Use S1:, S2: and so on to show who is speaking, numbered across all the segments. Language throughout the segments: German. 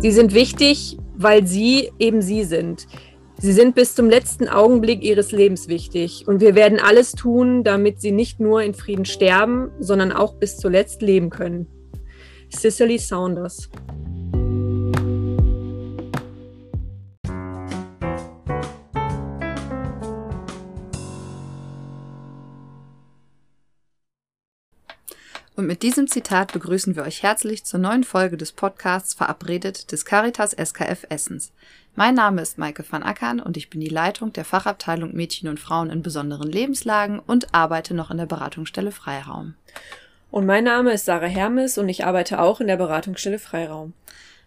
S1: Sie sind wichtig, weil Sie eben Sie sind. Sie sind bis zum letzten Augenblick Ihres Lebens wichtig und wir werden alles tun, damit Sie nicht nur in Frieden sterben, sondern auch bis zuletzt leben können. Cicely Saunders.
S2: Mit diesem Zitat begrüßen wir euch herzlich zur neuen Folge des Podcasts Verabredet des Caritas SKF Essens. Mein Name ist Maike van Ackern und ich bin die Leitung der Fachabteilung Mädchen und Frauen in besonderen Lebenslagen und arbeite noch in der Beratungsstelle Freiraum.
S1: Und mein Name ist Sarah Hermes und ich arbeite auch in der Beratungsstelle Freiraum.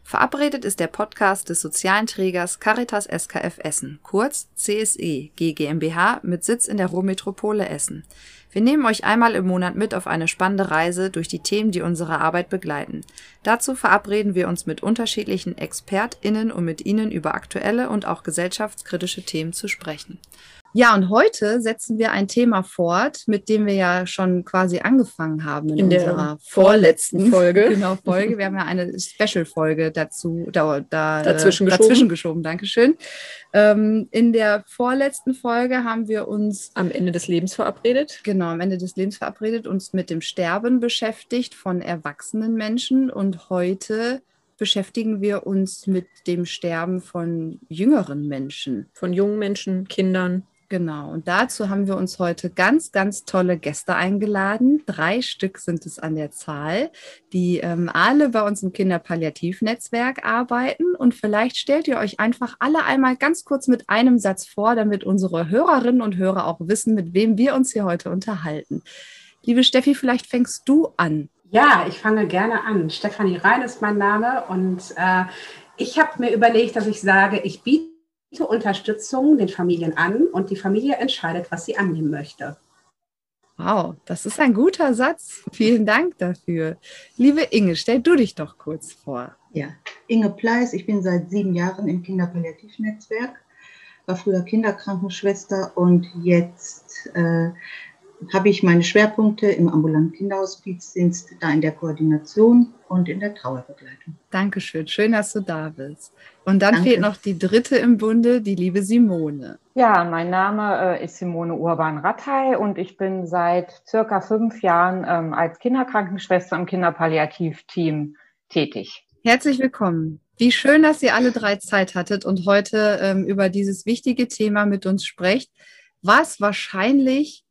S2: Verabredet ist der Podcast des sozialen Trägers Caritas SKF Essen, kurz CSE GmbH mit Sitz in der Ruhrmetropole Essen. Wir nehmen euch einmal im Monat mit auf eine spannende Reise durch die Themen, die unsere Arbeit begleiten. Dazu verabreden wir uns mit unterschiedlichen ExpertInnen, um mit ihnen über aktuelle und auch gesellschaftskritische Themen zu sprechen. Ja, und heute setzen wir ein Thema fort, mit dem wir ja schon quasi angefangen haben in, in unserer vorletzten Folge. Genau, Folge. Wir haben ja eine Special-Folge dazu, da, da, dazwischen, geschoben. dazwischen geschoben. Dankeschön. Ähm, in der vorletzten Folge haben wir uns
S1: am Ende des Lebens verabredet.
S2: Genau, am Ende des Lebens verabredet, uns mit dem Sterben beschäftigt von erwachsenen Menschen und heute beschäftigen wir uns mit dem Sterben von jüngeren Menschen.
S1: Von jungen Menschen, Kindern.
S2: Genau, und dazu haben wir uns heute ganz, ganz tolle Gäste eingeladen. Drei Stück sind es an der Zahl, die ähm, alle bei uns im Kinderpalliativnetzwerk arbeiten. Und vielleicht stellt ihr euch einfach alle einmal ganz kurz mit einem Satz vor, damit unsere Hörerinnen und Hörer auch wissen, mit wem wir uns hier heute unterhalten. Liebe Steffi, vielleicht fängst du an.
S3: Ja, ich fange gerne an. Stefanie Rhein ist mein Name und äh, ich habe mir überlegt, dass ich sage, ich biete Unterstützung den Familien an und die Familie entscheidet, was sie annehmen möchte.
S2: Wow, das ist ein guter Satz. Vielen Dank dafür. Liebe Inge, stell du dich doch kurz vor.
S4: Ja, Inge Pleiss, ich bin seit sieben Jahren im Kinderpalliativnetzwerk, war früher Kinderkrankenschwester und jetzt äh, habe ich meine Schwerpunkte im ambulanten Kinderhospizdienst, da in der Koordination und in der Trauerbegleitung.
S2: Dankeschön, schön, dass du da bist. Und dann Danke. fehlt noch die dritte im Bunde, die liebe Simone.
S5: Ja, mein Name äh, ist Simone Urban-Rattay und ich bin seit circa fünf Jahren ähm, als Kinderkrankenschwester im Kinderpalliativteam tätig.
S2: Herzlich willkommen. Wie schön, dass ihr alle drei Zeit hattet und heute ähm, über dieses wichtige Thema mit uns sprecht, was wahrscheinlich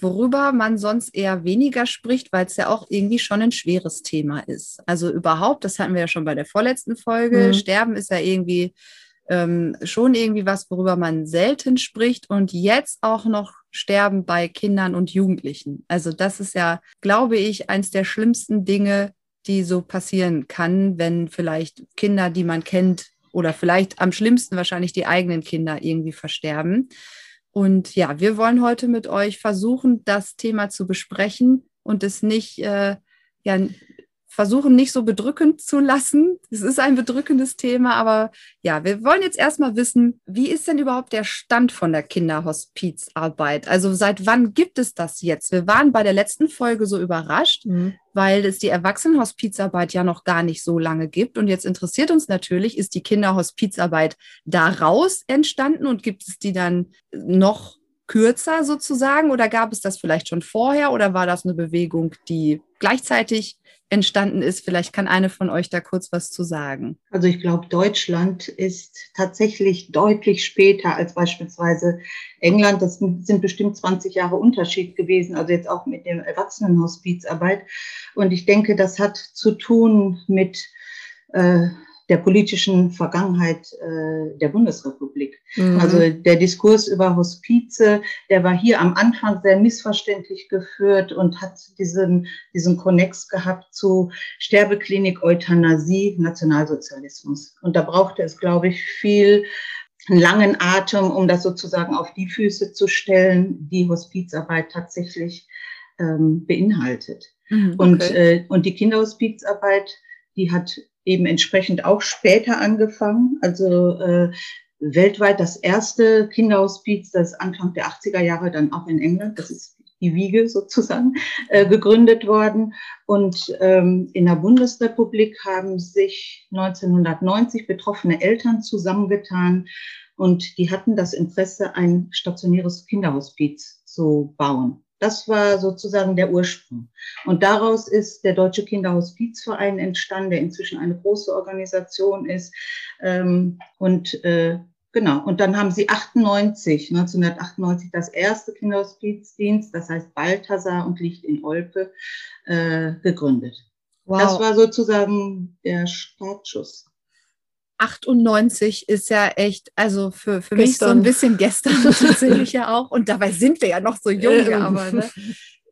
S2: worüber man sonst eher weniger spricht, weil es ja auch irgendwie schon ein schweres Thema ist. Also überhaupt, das hatten wir ja schon bei der vorletzten Folge, mhm. Sterben ist ja irgendwie ähm, schon irgendwie was, worüber man selten spricht und jetzt auch noch Sterben bei Kindern und Jugendlichen. Also das ist ja, glaube ich, eins der schlimmsten Dinge, die so passieren kann, wenn vielleicht Kinder, die man kennt, oder vielleicht am schlimmsten wahrscheinlich die eigenen Kinder irgendwie versterben. Und ja, wir wollen heute mit euch versuchen, das Thema zu besprechen und es nicht, äh, ja, versuchen nicht so bedrückend zu lassen. Es ist ein bedrückendes Thema, aber ja, wir wollen jetzt erstmal wissen, wie ist denn überhaupt der Stand von der Kinderhospizarbeit? Also seit wann gibt es das jetzt? Wir waren bei der letzten Folge so überrascht, mhm. weil es die Erwachsenenhospizarbeit ja noch gar nicht so lange gibt. Und jetzt interessiert uns natürlich, ist die Kinderhospizarbeit daraus entstanden und gibt es die dann noch kürzer sozusagen oder gab es das vielleicht schon vorher oder war das eine Bewegung, die gleichzeitig entstanden ist. Vielleicht kann eine von euch da kurz was zu sagen.
S4: Also ich glaube, Deutschland ist tatsächlich deutlich später als beispielsweise England. Das sind bestimmt 20 Jahre Unterschied gewesen, also jetzt auch mit dem Erwachsenenhospizarbeit. Und ich denke, das hat zu tun mit äh, der politischen Vergangenheit äh, der Bundesrepublik. Mhm. Also der Diskurs über Hospize, der war hier am Anfang sehr missverständlich geführt und hat diesen, diesen Konnex gehabt zu Sterbeklinik, Euthanasie, Nationalsozialismus. Und da brauchte es, glaube ich, viel einen langen Atem, um das sozusagen auf die Füße zu stellen, die Hospizarbeit tatsächlich ähm, beinhaltet. Mhm, okay. und, äh, und die Kinderhospizarbeit, die hat eben entsprechend auch später angefangen. Also äh, weltweit das erste Kinderhospiz, das Anfang der 80er Jahre dann auch in England. Das ist die Wiege sozusagen, äh, gegründet worden. Und ähm, in der Bundesrepublik haben sich 1990 betroffene Eltern zusammengetan und die hatten das Interesse, ein stationäres Kinderhospiz zu bauen. Das war sozusagen der Ursprung. Und daraus ist der Deutsche Kinderhospizverein entstanden, der inzwischen eine große Organisation ist. Ähm, und äh, genau, und dann haben sie 98, 1998 das erste Kinderhospizdienst, das heißt Balthasar und Licht in Olpe, äh, gegründet. Wow. Das war sozusagen der Startschuss.
S2: 98 ist ja echt, also für, für mich so ein bisschen gestern tatsächlich ja auch. Und dabei sind wir ja noch so jung, ja, aber ne,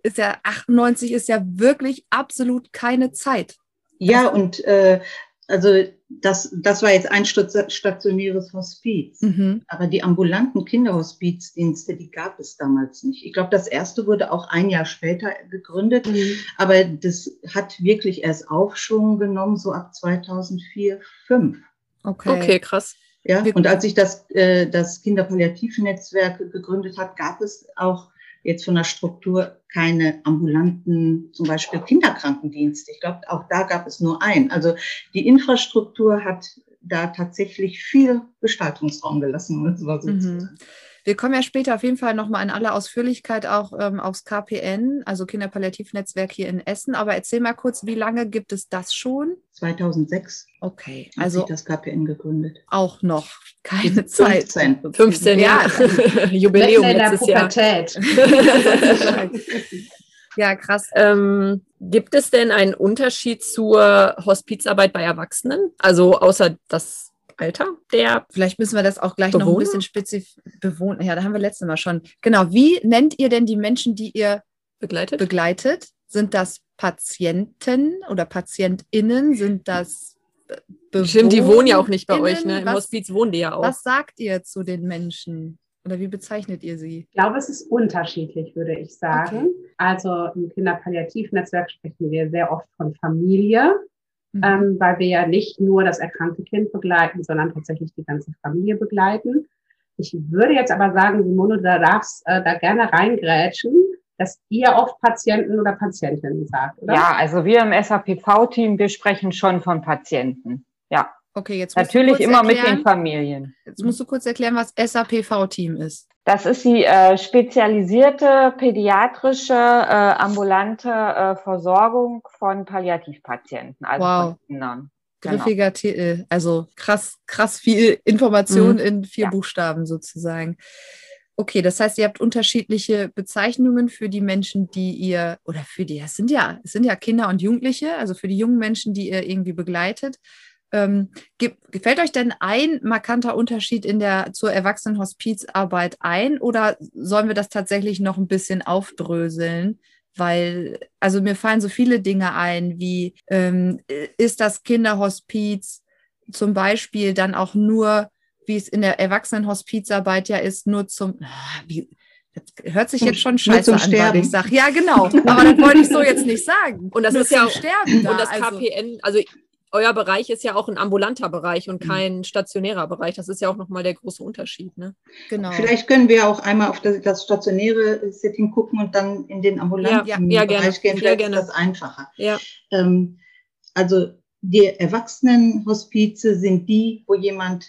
S2: ist ja 98 ist ja wirklich absolut keine Zeit.
S4: Ja, und äh, also das, das war jetzt ein stationäres Hospiz. Mhm. Aber die ambulanten Kinderhospizdienste, die gab es damals nicht. Ich glaube, das erste wurde auch ein Jahr später gegründet. Mhm. Aber das hat wirklich erst Aufschwung genommen, so ab 2004, 2005.
S1: Okay. Okay, krass.
S4: Ja, und als sich das, äh, das Kinderpalliativnetzwerk gegründet hat, gab es auch jetzt von der Struktur keine ambulanten, zum Beispiel Kinderkrankendienste. Ich glaube, auch da gab es nur einen. Also die Infrastruktur hat da tatsächlich viel Gestaltungsraum gelassen, um es mal so mhm. zu sagen.
S2: Wir kommen ja später auf jeden Fall nochmal in aller Ausführlichkeit auch ähm, aufs KPN, also Kinderpalliativnetzwerk hier in Essen. Aber erzähl mal kurz, wie lange gibt es das schon?
S4: 2006.
S2: Okay,
S4: also das KPN gegründet.
S2: Auch noch keine Zeit.
S1: 15, 15 ja. Jubiläum letztes Jahr. ja, krass. Ähm, gibt es denn einen Unterschied zur Hospizarbeit bei Erwachsenen? Also außer das Alter der.
S2: Vielleicht müssen wir das auch gleich Bewohner? noch ein bisschen spezifisch bewohnen. Ja, da haben wir letztes Mal schon. Genau. Wie nennt ihr denn die Menschen, die ihr begleitet? begleitet? Sind das Patienten oder PatientInnen? Sind das
S1: Bewohner? Stimmt, die wohnen ja auch nicht bei euch, ne? Im was, Hospiz wohnen die ja auch.
S2: Was sagt ihr zu den Menschen? Oder wie bezeichnet ihr sie?
S3: Ich glaube, es ist unterschiedlich, würde ich sagen. Okay. Also im Kinderpalliativnetzwerk sprechen wir sehr oft von Familie mhm. ähm, weil wir ja nicht nur das erkrankte Kind begleiten, sondern tatsächlich die ganze Familie begleiten. Ich würde jetzt aber sagen, Simone, du darfst äh, da gerne reingrätschen, dass ihr oft Patienten oder Patientinnen sagt, oder?
S5: Ja, also wir im SAPV-Team, wir sprechen schon von Patienten. Ja.
S2: Okay, jetzt
S5: natürlich immer erklären, mit den Familien.
S2: Jetzt musst du kurz erklären, was SAPV-Team ist.
S5: Das ist die äh, spezialisierte pädiatrische äh, ambulante äh, Versorgung von Palliativpatienten, also wow. von Kindern.
S2: Genau. Griffiger Titel, also krass, krass viel Information mhm. in vier ja. Buchstaben sozusagen. Okay, das heißt, ihr habt unterschiedliche Bezeichnungen für die Menschen, die ihr, oder für die, es sind ja, es sind ja Kinder und Jugendliche, also für die jungen Menschen, die ihr irgendwie begleitet. Ähm, gefällt euch denn ein markanter Unterschied in der zur Erwachsenenhospizarbeit ein oder sollen wir das tatsächlich noch ein bisschen aufdröseln? Weil, also mir fallen so viele Dinge ein, wie ähm, ist das Kinderhospiz zum Beispiel dann auch nur, wie es in der Erwachsenenhospizarbeit ja ist, nur zum, ah, wie, das hört sich jetzt schon scheiße an, weil ich sage, ja genau, aber das wollte ich so jetzt nicht sagen.
S1: Und das nur ist ja auch, Sterben da. und das KPN, also, also euer Bereich ist ja auch ein ambulanter Bereich und mhm. kein stationärer Bereich. Das ist ja auch nochmal der große Unterschied. Ne?
S4: Genau. Vielleicht können wir auch einmal auf das, das stationäre Setting gucken und dann in den ambulanten ja, ja, Bereich gerne. gehen. Vielleicht ja, ist das einfacher. Ja. Ähm, also die Erwachsenenhospize sind die, wo jemand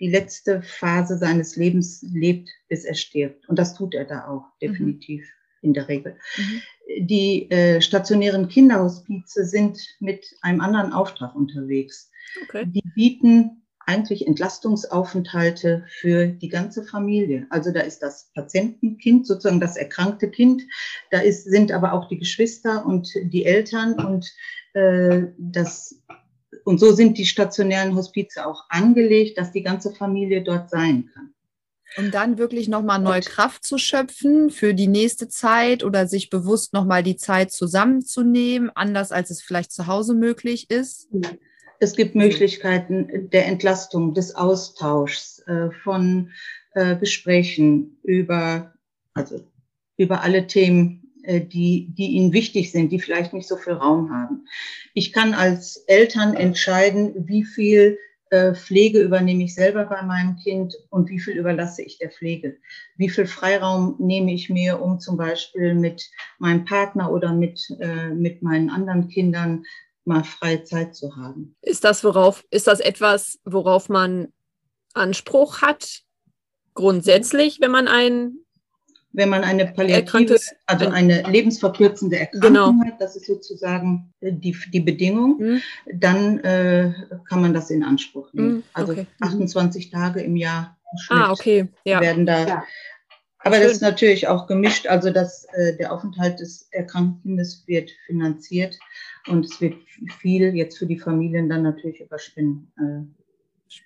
S4: die letzte Phase seines Lebens lebt, bis er stirbt. Und das tut er da auch, mhm. definitiv. Mhm in der Regel. Mhm. Die äh, stationären Kinderhospize sind mit einem anderen Auftrag unterwegs. Okay. Die bieten eigentlich Entlastungsaufenthalte für die ganze Familie. Also da ist das Patientenkind, sozusagen das erkrankte Kind, da ist, sind aber auch die Geschwister und die Eltern und äh, das und so sind die stationären Hospize auch angelegt, dass die ganze Familie dort sein kann.
S2: Um dann wirklich nochmal neue Kraft zu schöpfen für die nächste Zeit oder sich bewusst nochmal die Zeit zusammenzunehmen, anders als es vielleicht zu Hause möglich ist?
S4: Es gibt Möglichkeiten der Entlastung, des Austauschs, äh, von äh, Gesprächen über, also über alle Themen, äh, die, die ihnen wichtig sind, die vielleicht nicht so viel Raum haben. Ich kann als Eltern entscheiden, wie viel Pflege übernehme ich selber bei meinem Kind und wie viel überlasse ich der Pflege? Wie viel Freiraum nehme ich mir, um zum Beispiel mit meinem Partner oder mit, äh, mit meinen anderen Kindern mal freie Zeit zu haben?
S1: Ist das, worauf, ist das etwas, worauf man Anspruch hat, grundsätzlich, wenn man ein
S4: wenn man eine palliative, also eine lebensverkürzende Erkrankung genau. hat, das ist sozusagen äh, die, die Bedingung, mhm. dann äh, kann man das in Anspruch nehmen. Mhm. Also okay. 28 Tage im Jahr
S1: ah, okay. ja.
S4: werden da. Ja. Aber Schön. das ist natürlich auch gemischt, also dass äh, der Aufenthalt des erkrankten Kindes wird finanziert und es wird viel jetzt für die Familien dann natürlich über Spenden äh,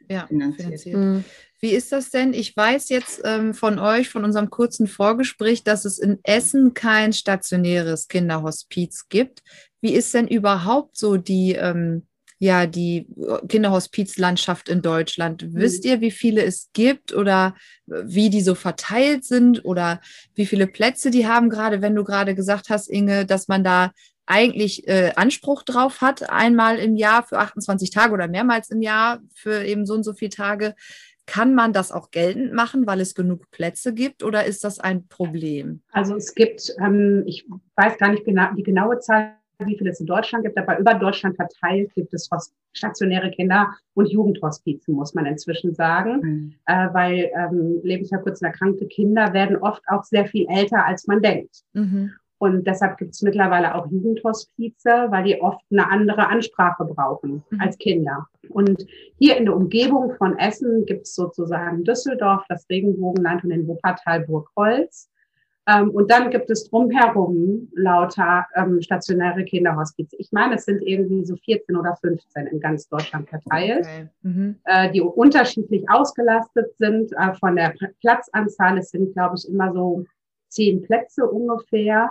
S4: ja, finanziert. finanziert. Mhm.
S2: Wie ist das denn? Ich weiß jetzt ähm, von euch, von unserem kurzen Vorgespräch, dass es in Essen kein stationäres Kinderhospiz gibt. Wie ist denn überhaupt so die, ähm, ja, die Kinderhospizlandschaft in Deutschland? Mhm. Wisst ihr, wie viele es gibt oder wie die so verteilt sind oder wie viele Plätze die haben? Gerade wenn du gerade gesagt hast, Inge, dass man da eigentlich äh, Anspruch drauf hat, einmal im Jahr für 28 Tage oder mehrmals im Jahr für eben so und so viele Tage. Kann man das auch geltend machen, weil es genug Plätze gibt oder ist das ein Problem?
S3: Also es gibt, ähm, ich weiß gar nicht genau die genaue Zahl, wie viele es in Deutschland gibt, aber über Deutschland verteilt gibt es stationäre Kinder- und Jugendhospizen, muss man inzwischen sagen, mhm. äh, weil ähm, lebensverkürzend erkrankte Kinder werden oft auch sehr viel älter, als man denkt. Mhm. Und deshalb gibt es mittlerweile auch Jugendhospize, weil die oft eine andere Ansprache brauchen mhm. als Kinder. Und hier in der Umgebung von Essen gibt es sozusagen Düsseldorf, das Regenbogenland und den Wuppertal Burgholz. Ähm, und dann gibt es drumherum lauter ähm, stationäre Kinderhospize. Ich meine, es sind irgendwie so 14 oder 15 in ganz Deutschland verteilt, okay. mhm. äh, die unterschiedlich ausgelastet sind äh, von der Platzanzahl. Es sind, glaube ich, immer so zehn Plätze ungefähr.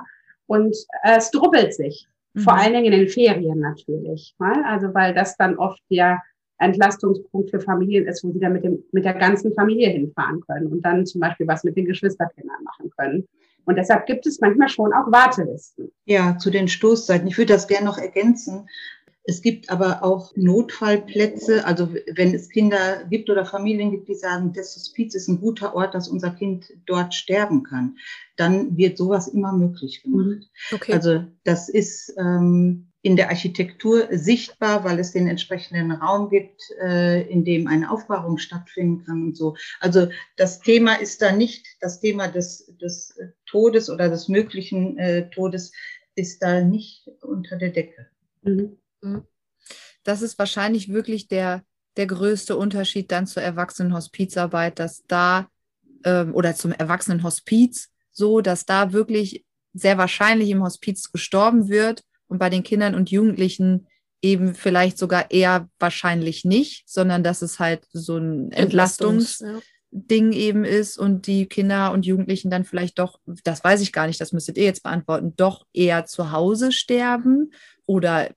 S3: Und äh, es drubbelt sich, mhm. vor allen Dingen in den Ferien natürlich. Ne? Also weil das dann oft der Entlastungspunkt für Familien ist, wo sie dann mit, dem, mit der ganzen Familie hinfahren können und dann zum Beispiel was mit den Geschwisterkindern machen können. Und deshalb gibt es manchmal schon auch Wartelisten.
S4: Ja, zu den Stoßzeiten. Ich würde das gerne noch ergänzen. Es gibt aber auch Notfallplätze, also wenn es Kinder gibt oder Familien gibt, die sagen, das Hospiz ist ein guter Ort, dass unser Kind dort sterben kann, dann wird sowas immer möglich gemacht. Mhm. Okay. Also das ist ähm, in der Architektur sichtbar, weil es den entsprechenden Raum gibt, äh, in dem eine Aufbahrung stattfinden kann und so. Also das Thema ist da nicht, das Thema des, des Todes oder des möglichen äh, Todes ist da nicht unter der Decke. Mhm.
S2: Mhm. Das ist wahrscheinlich wirklich der, der größte Unterschied dann zur Erwachsenenhospizarbeit, dass da ähm, oder zum Erwachsenenhospiz so, dass da wirklich sehr wahrscheinlich im Hospiz gestorben wird und bei den Kindern und Jugendlichen eben vielleicht sogar eher wahrscheinlich nicht, sondern dass es halt so ein Entlastungsding ja. eben ist und die Kinder und Jugendlichen dann vielleicht doch, das weiß ich gar nicht, das müsstet ihr jetzt beantworten, doch eher zu Hause sterben oder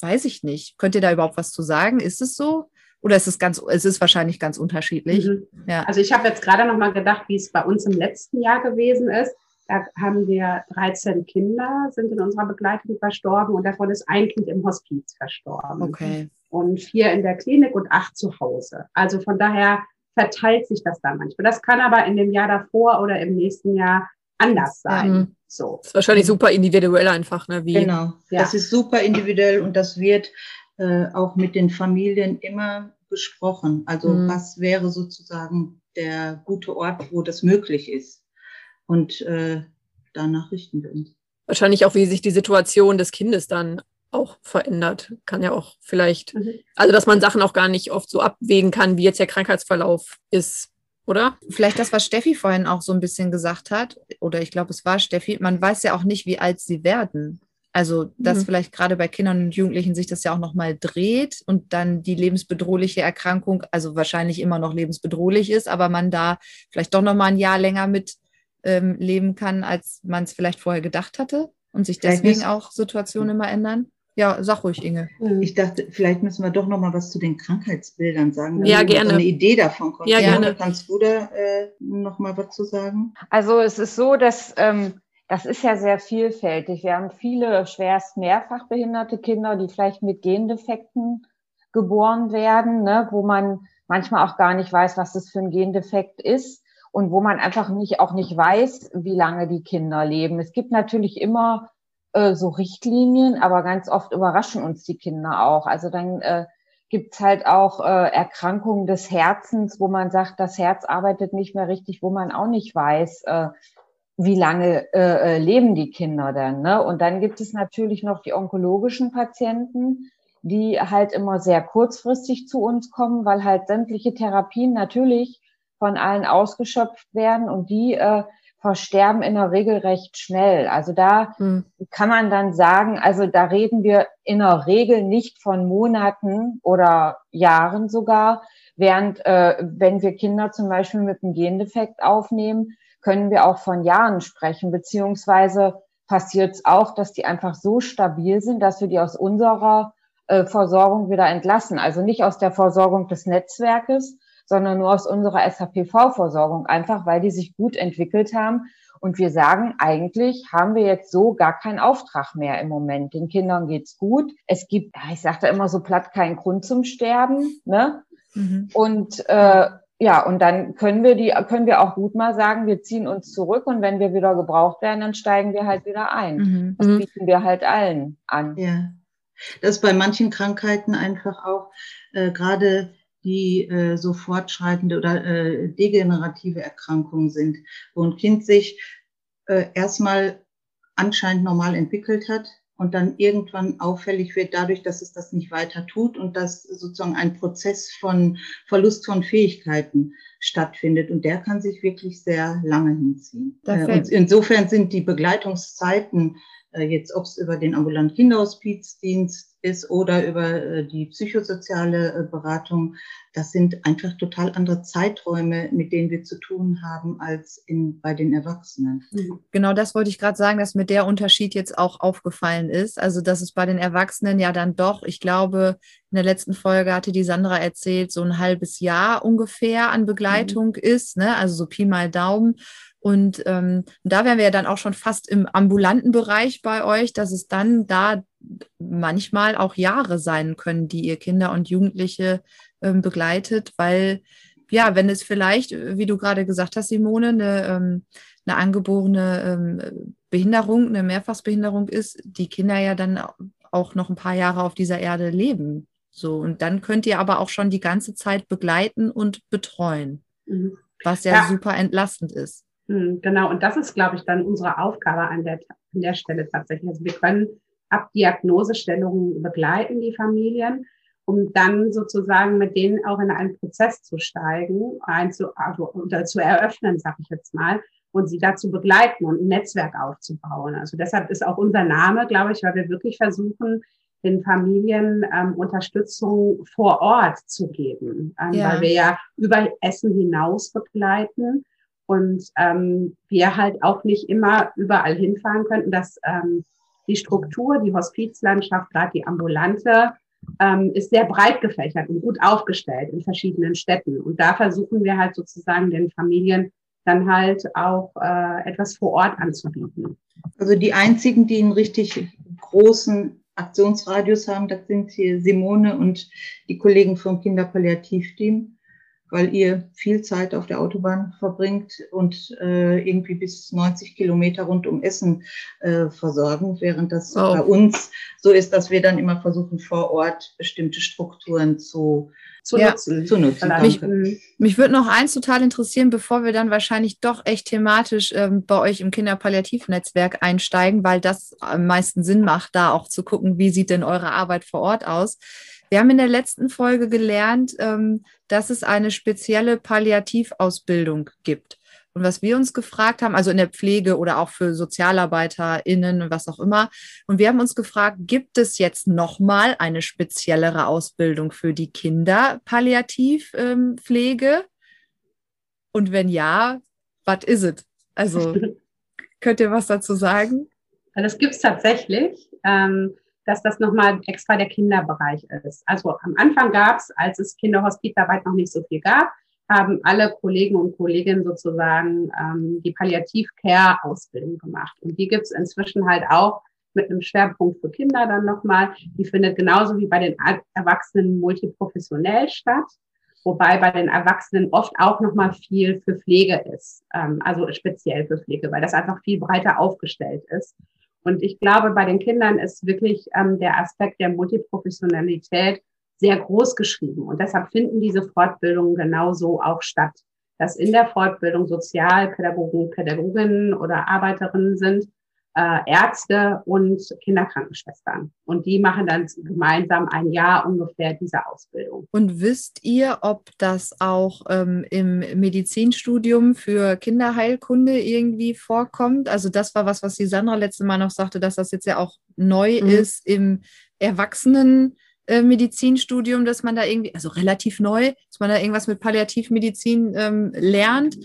S2: weiß ich nicht. Könnt ihr da überhaupt was zu sagen? Ist es so? Oder ist es ganz, es ist wahrscheinlich ganz unterschiedlich? Mhm.
S3: Ja. Also ich habe jetzt gerade noch mal gedacht, wie es bei uns im letzten Jahr gewesen ist. Da haben wir 13 Kinder, sind in unserer Begleitung verstorben und davon ist ein Kind im Hospiz verstorben.
S2: Okay.
S3: Und vier in der Klinik und acht zu Hause. Also von daher verteilt sich das da manchmal. Das kann aber in dem Jahr davor oder im nächsten Jahr anders sein. Ja.
S1: So. Das ist wahrscheinlich super individuell einfach, ne?
S4: Wie, genau, ja. das ist super individuell und das wird äh, auch mit den Familien immer besprochen. Also mhm. was wäre sozusagen der gute Ort, wo das möglich ist. Und äh, danach richten wir uns.
S1: Wahrscheinlich auch, wie sich die Situation des Kindes dann auch verändert. Kann ja auch vielleicht, mhm. also dass man Sachen auch gar nicht oft so abwägen kann, wie jetzt der Krankheitsverlauf ist oder?
S2: Vielleicht das, was Steffi vorhin auch so ein bisschen gesagt hat, oder ich glaube, es war Steffi, man weiß ja auch nicht, wie alt sie werden. Also, dass mhm. vielleicht gerade bei Kindern und Jugendlichen sich das ja auch nochmal dreht und dann die lebensbedrohliche Erkrankung, also wahrscheinlich immer noch lebensbedrohlich ist, aber man da vielleicht doch nochmal ein Jahr länger mit ähm, leben kann, als man es vielleicht vorher gedacht hatte und sich deswegen auch Situationen immer ändern. Ja, sag ruhig, Inge.
S4: Mhm. Ich dachte, vielleicht müssen wir doch noch mal was zu den Krankheitsbildern sagen.
S1: Ja, gerne.
S4: So eine Idee davon kommt.
S1: Ja, gerne.
S4: Kannst du da äh, noch mal was zu sagen?
S5: Also es ist so, dass ähm, das ist ja sehr vielfältig. Wir haben viele schwerst mehrfach behinderte Kinder, die vielleicht mit Gendefekten geboren werden, ne, wo man manchmal auch gar nicht weiß, was das für ein Gendefekt ist und wo man einfach nicht auch nicht weiß, wie lange die Kinder leben. Es gibt natürlich immer äh, so Richtlinien, aber ganz oft überraschen uns die Kinder auch. Also dann äh, gibt's halt auch äh, Erkrankungen des Herzens, wo man sagt, das Herz arbeitet nicht mehr richtig, wo man auch nicht weiß, äh, wie lange äh, äh leben die Kinder denn. Ne? Und dann gibt es natürlich noch die onkologischen Patienten, die halt immer sehr kurzfristig zu uns kommen, weil halt sämtliche Therapien natürlich von allen ausgeschöpft werden und die äh, versterben in der Regel recht schnell. Also da hm. kann man dann sagen, also da reden wir in der Regel nicht von Monaten oder Jahren sogar, während äh, wenn wir Kinder zum Beispiel mit einem Gendefekt aufnehmen, können wir auch von Jahren sprechen, beziehungsweise passiert es auch, dass die einfach so stabil sind, dass wir die aus unserer äh, Versorgung wieder entlassen. Also nicht aus der Versorgung des Netzwerkes, sondern nur aus unserer SAPV-Versorgung, einfach weil die sich gut entwickelt haben. Und wir sagen, eigentlich haben wir jetzt so gar keinen Auftrag mehr im Moment. Den Kindern geht's gut. Es gibt, ich sage da immer so platt, keinen Grund zum Sterben. Ne? Mhm. Und äh, ja, und dann können wir die, können wir auch gut mal sagen, wir ziehen uns zurück und wenn wir wieder gebraucht werden, dann steigen wir halt wieder ein. Mhm. Das mhm. bieten wir halt allen an.
S4: Ja. Das ist bei manchen Krankheiten einfach auch äh, gerade die äh, so fortschreitende oder äh, degenerative Erkrankungen sind, wo ein Kind sich äh, erstmal anscheinend normal entwickelt hat und dann irgendwann auffällig wird dadurch, dass es das nicht weiter tut und dass sozusagen ein Prozess von Verlust von Fähigkeiten stattfindet. Und der kann sich wirklich sehr lange hinziehen. Äh, und insofern sind die Begleitungszeiten äh, jetzt, ob es über den ambulanten Kinderhospizdienst ist oder über äh, die psychosoziale äh, Beratung, das sind einfach total andere Zeiträume, mit denen wir zu tun haben, als in, bei den Erwachsenen.
S2: Mhm. Genau das wollte ich gerade sagen, dass mir der Unterschied jetzt auch aufgefallen ist. Also, dass es bei den Erwachsenen ja dann doch, ich glaube, in der letzten Folge hatte die Sandra erzählt, so ein halbes Jahr ungefähr an Begleitung mhm. ist, ne? also so Pi mal Daumen. Und ähm, da wären wir ja dann auch schon fast im ambulanten Bereich bei euch, dass es dann da manchmal auch Jahre sein können, die ihr Kinder und Jugendliche ähm, begleitet, weil ja, wenn es vielleicht, wie du gerade gesagt hast, Simone, eine, ähm, eine angeborene ähm, Behinderung, eine Mehrfachsbehinderung ist, die Kinder ja dann auch noch ein paar Jahre auf dieser Erde leben. So, und dann könnt ihr aber auch schon die ganze Zeit begleiten und betreuen, mhm. was ja, ja, super entlastend ist.
S3: Mhm, genau, und das ist, glaube ich, dann unsere Aufgabe an der, an der Stelle tatsächlich. Also wir können ab Diagnosestellungen begleiten die Familien, um dann sozusagen mit denen auch in einen Prozess zu steigen, einzu, also, oder zu eröffnen, sage ich jetzt mal, und sie dazu begleiten und ein Netzwerk aufzubauen. Also deshalb ist auch unser Name, glaube ich, weil wir wirklich versuchen, den Familien ähm, Unterstützung vor Ort zu geben, ähm, ja. weil wir ja über Essen hinaus begleiten und ähm, wir halt auch nicht immer überall hinfahren könnten, dass ähm, die Struktur, die Hospizlandschaft, gerade die ambulante, ähm, ist sehr breit gefächert und gut aufgestellt in verschiedenen Städten. Und da versuchen wir halt sozusagen den Familien dann halt auch äh, etwas vor Ort anzubieten.
S4: Also die einzigen, die einen richtig großen Aktionsradius haben, das sind hier Simone und die Kollegen vom Kinderpalliativteam weil ihr viel Zeit auf der Autobahn verbringt und äh, irgendwie bis 90 Kilometer rund um Essen äh, versorgen, während das oh. bei uns so ist, dass wir dann immer versuchen, vor Ort bestimmte Strukturen zu zu ja. nutzen. Zu nutzen.
S2: Mich, mich würde noch eins total interessieren, bevor wir dann wahrscheinlich doch echt thematisch ähm, bei euch im Kinderpalliativnetzwerk einsteigen, weil das am meisten Sinn macht, da auch zu gucken, wie sieht denn eure Arbeit vor Ort aus. Wir haben in der letzten Folge gelernt, ähm, dass es eine spezielle Palliativausbildung gibt. Und was wir uns gefragt haben, also in der Pflege oder auch für SozialarbeiterInnen und was auch immer, und wir haben uns gefragt, gibt es jetzt nochmal eine speziellere Ausbildung für die Kinderpalliativpflege? Ähm, und wenn ja, was ist es? Also könnt ihr was dazu sagen?
S3: Das gibt es tatsächlich. Ähm, dass das nochmal extra der Kinderbereich ist. Also am Anfang gab es, als es Kinderhospizarbeit noch nicht so viel gab, haben alle Kollegen und Kolleginnen sozusagen ähm, die Palliativ-Care-Ausbildung gemacht. Und die gibt es inzwischen halt auch mit einem Schwerpunkt für Kinder dann nochmal. Die findet genauso wie bei den Erwachsenen multiprofessionell statt wobei bei den Erwachsenen oft auch nochmal viel für Pflege ist, ähm, also speziell für Pflege, weil das einfach viel breiter aufgestellt ist. Und ich glaube, bei den Kindern ist wirklich ähm, der Aspekt der Multiprofessionalität sehr groß geschrieben. Und deshalb finden diese Fortbildungen genauso auch statt, dass in der Fortbildung Sozialpädagogen, Pädagoginnen oder Arbeiterinnen sind, äh, Ärzte und Kinderkrankenschwestern. Und die machen dann gemeinsam ein Jahr ungefähr diese Ausbildung.
S2: Und wisst ihr, ob das auch ähm, im Medizinstudium für Kinderheilkunde irgendwie vorkommt? Also das war was, was die Sandra letzte Mal noch sagte, dass das jetzt ja auch neu mhm. ist im Erwachsenen. Äh, Medizinstudium, dass man da irgendwie, also relativ neu, dass man da irgendwas mit Palliativmedizin ähm, lernt.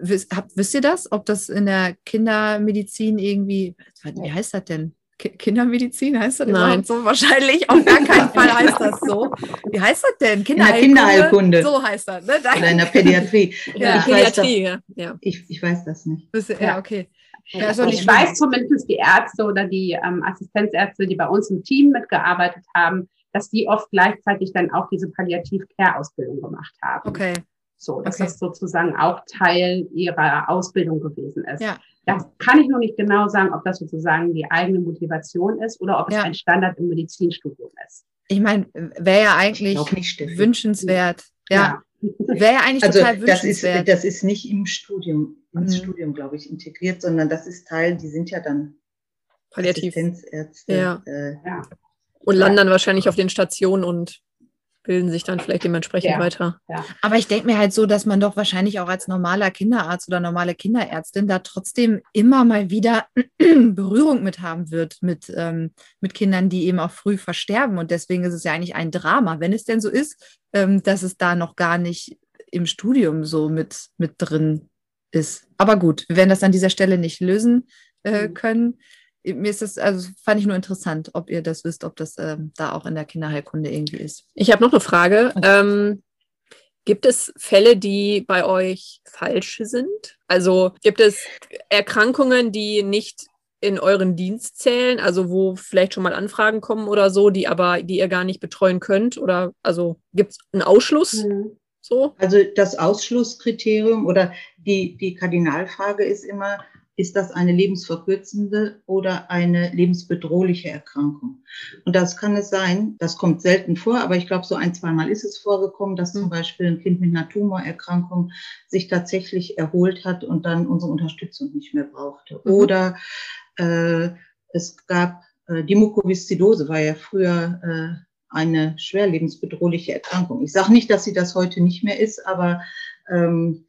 S2: Wiss, habt, wisst ihr das? Ob das in der Kindermedizin irgendwie, wie heißt das denn? Kindermedizin heißt das
S1: Nein.
S2: so? Wahrscheinlich auf gar keinen Fall heißt das so. Wie heißt das denn?
S4: Kinderheilkunde. Kinderheilkunde.
S2: So heißt das. Ne?
S4: Oder in der Pädiatrie.
S1: ja.
S4: Ich,
S1: Pädiatrie,
S4: weiß das, ja. Ich, ich weiß das nicht.
S2: Ja, okay.
S3: Ja, also ich weiß zumindest die Ärzte oder die ähm, Assistenzärzte, die bei uns im Team mitgearbeitet haben, dass die oft gleichzeitig dann auch diese Palliativ-Care-Ausbildung gemacht haben.
S2: Okay.
S3: So, dass
S2: Okay.
S3: das sozusagen auch Teil ihrer Ausbildung gewesen ist.
S2: Ja.
S3: Das kann ich noch nicht genau sagen, ob das sozusagen die eigene Motivation ist oder ob es
S2: Ja.
S3: ein Standard im Medizinstudium ist.
S2: Ich meine, wäre ja eigentlich
S4: nicht,
S2: wünschenswert. Ja, wäre ja eigentlich
S4: Also
S2: total
S4: das ist,
S2: wünschenswert.
S4: das ist nicht im Studium, ins
S2: Mhm.
S4: Studium, glaube ich, integriert, sondern das ist Teil, die sind ja dann
S1: Palliativ.
S4: Assistenzärzte.
S1: Ja.
S4: Äh,
S3: Ja.
S1: Und landen dann wahrscheinlich auf den Stationen und bilden sich dann vielleicht dementsprechend
S3: Ja.
S1: weiter.
S2: Aber ich denke mir halt so, dass man doch wahrscheinlich auch als normaler Kinderarzt oder normale Kinderärztin da trotzdem immer mal wieder Berührung mit haben wird mit, ähm, mit Kindern, die eben auch früh versterben. Und deswegen ist es ja eigentlich ein Drama, wenn es denn so ist, ähm, dass es da noch gar nicht im Studium so mit, mit drin ist. Aber gut, wir werden das an dieser Stelle nicht lösen äh,
S3: Mhm.
S2: können. Mir ist das, also fand ich nur interessant, ob ihr das wisst, ob das ähm, da auch in der Kinderheilkunde irgendwie ist.
S1: Ich habe noch eine Frage. Ähm, gibt es Fälle, die bei euch falsch sind? Also gibt es Erkrankungen, die nicht in euren Dienst zählen, also wo vielleicht schon mal Anfragen kommen oder so, die aber, die ihr gar nicht betreuen könnt? Oder also gibt es einen Ausschluss
S3: Mhm.
S1: so?
S4: Also das Ausschlusskriterium oder die, die Kardinalfrage ist immer, ist das eine lebensverkürzende oder eine lebensbedrohliche Erkrankung? Und das kann es sein, das kommt selten vor, aber ich glaube, so ein, zweimal ist es vorgekommen, dass zum
S1: Mhm.
S4: Beispiel ein Kind mit einer Tumorerkrankung sich tatsächlich erholt hat und dann unsere Unterstützung nicht mehr brauchte.
S1: Mhm.
S4: Oder äh, es gab äh, die Mukoviszidose, war ja früher äh, eine schwer lebensbedrohliche Erkrankung. Ich sage nicht, dass sie das heute nicht mehr ist, aber ähm,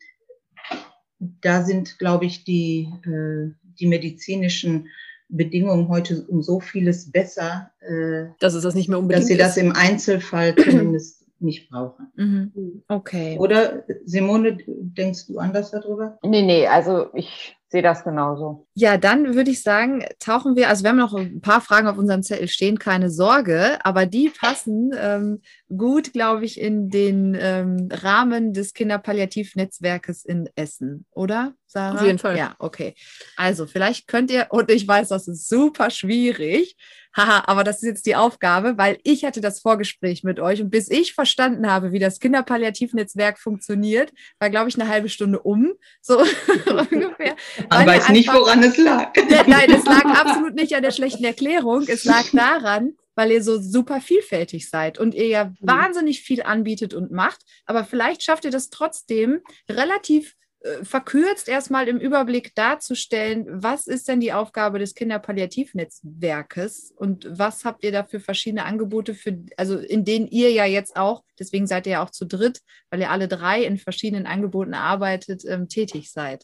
S4: da sind, glaube ich, die, äh, die medizinischen Bedingungen heute um so vieles besser, äh,
S1: Dass es das nicht mehr unbedingt
S4: dass sie das
S1: ist.
S4: im Einzelfall zumindest nicht brauchen.
S2: Mhm. Okay.
S4: Oder Simone, denkst du anders darüber?
S5: Nee, nee, also ich sehe das genauso.
S2: Ja, dann würde ich sagen, tauchen wir, also wir haben noch ein paar Fragen auf unserem Zettel stehen, keine Sorge, aber die passen ähm, gut, glaube ich, in den ähm, Rahmen des Kinderpalliativnetzwerkes in Essen, oder, Sarah?
S1: Auf jeden Fall.
S2: Ja, okay. Also vielleicht könnt ihr, und ich weiß, das ist super schwierig, haha, aber das ist jetzt die Aufgabe, weil ich hatte das Vorgespräch mit euch und bis ich verstanden habe, wie das Kinderpalliativnetzwerk funktioniert, war, glaube ich, eine halbe Stunde um, so ungefähr.
S4: Man weiß nicht,
S2: einfach-
S4: woran es lag.
S2: ja, nein, es lag absolut nicht an der schlechten Erklärung. Es lag daran, weil ihr so super vielfältig seid und ihr ja wahnsinnig viel anbietet und macht. Aber vielleicht schafft ihr das trotzdem relativ äh, verkürzt erstmal im Überblick darzustellen, was ist denn die Aufgabe des Kinderpalliativnetzwerkes und was habt ihr da für verschiedene Angebote, für, also in denen ihr ja jetzt auch, deswegen seid ihr ja auch zu dritt, weil ihr alle drei in verschiedenen Angeboten arbeitet, ähm, tätig seid.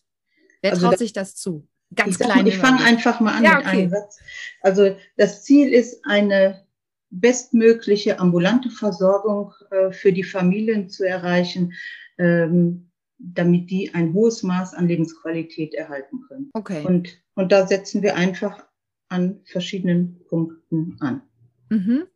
S2: Wer
S4: Also
S2: traut
S4: da-
S2: sich das zu? Ganz
S4: ich
S2: klein.
S4: mal, ich fange einfach mal an
S2: Ja,
S4: mit
S2: okay.
S4: einem Satz. Also das Ziel ist eine bestmögliche ambulante Versorgung äh, für die Familien zu erreichen, ähm, damit die ein hohes Maß an Lebensqualität erhalten können.
S2: Okay.
S4: Und, und da setzen wir einfach an verschiedenen Punkten an.
S2: Mhm.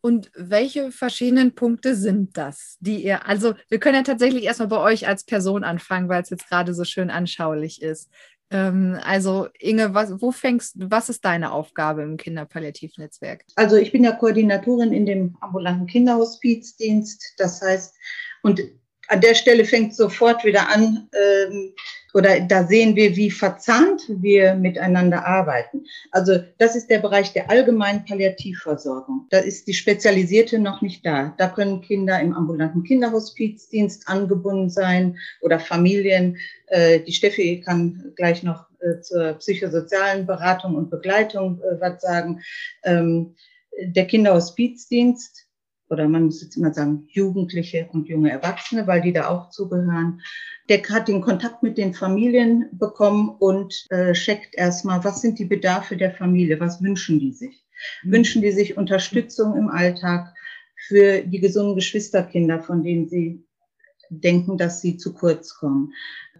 S2: Und welche verschiedenen Punkte sind das, die ihr, also wir können ja tatsächlich erstmal bei euch als Person anfangen, weil es jetzt gerade so schön anschaulich ist. Ähm, also Inge, was, wo fängst, was ist deine Aufgabe im Kinderpalliativnetzwerk?
S4: Also ich bin ja Koordinatorin in dem ambulanten Kinderhospizdienst. Das heißt, und an der Stelle fängt sofort wieder an, ähm, oder da sehen wir, wie verzahnt wir miteinander arbeiten. Also das ist der Bereich der allgemeinen Palliativversorgung. Da ist die spezialisierte noch nicht da. Da können Kinder im ambulanten Kinderhospizdienst angebunden sein oder Familien. Äh, die Steffi kann gleich noch äh, zur psychosozialen Beratung und Begleitung äh, was sagen. Ähm, der Kinderhospizdienst oder man muss jetzt immer sagen, Jugendliche und junge Erwachsene, weil die da auch zugehören. Der hat den Kontakt mit den Familien bekommen und äh, checkt erstmal, was sind die Bedarfe der Familie, was wünschen die sich? Mhm. Wünschen die sich Unterstützung im Alltag für die gesunden Geschwisterkinder, von denen sie denken, dass sie zu kurz kommen?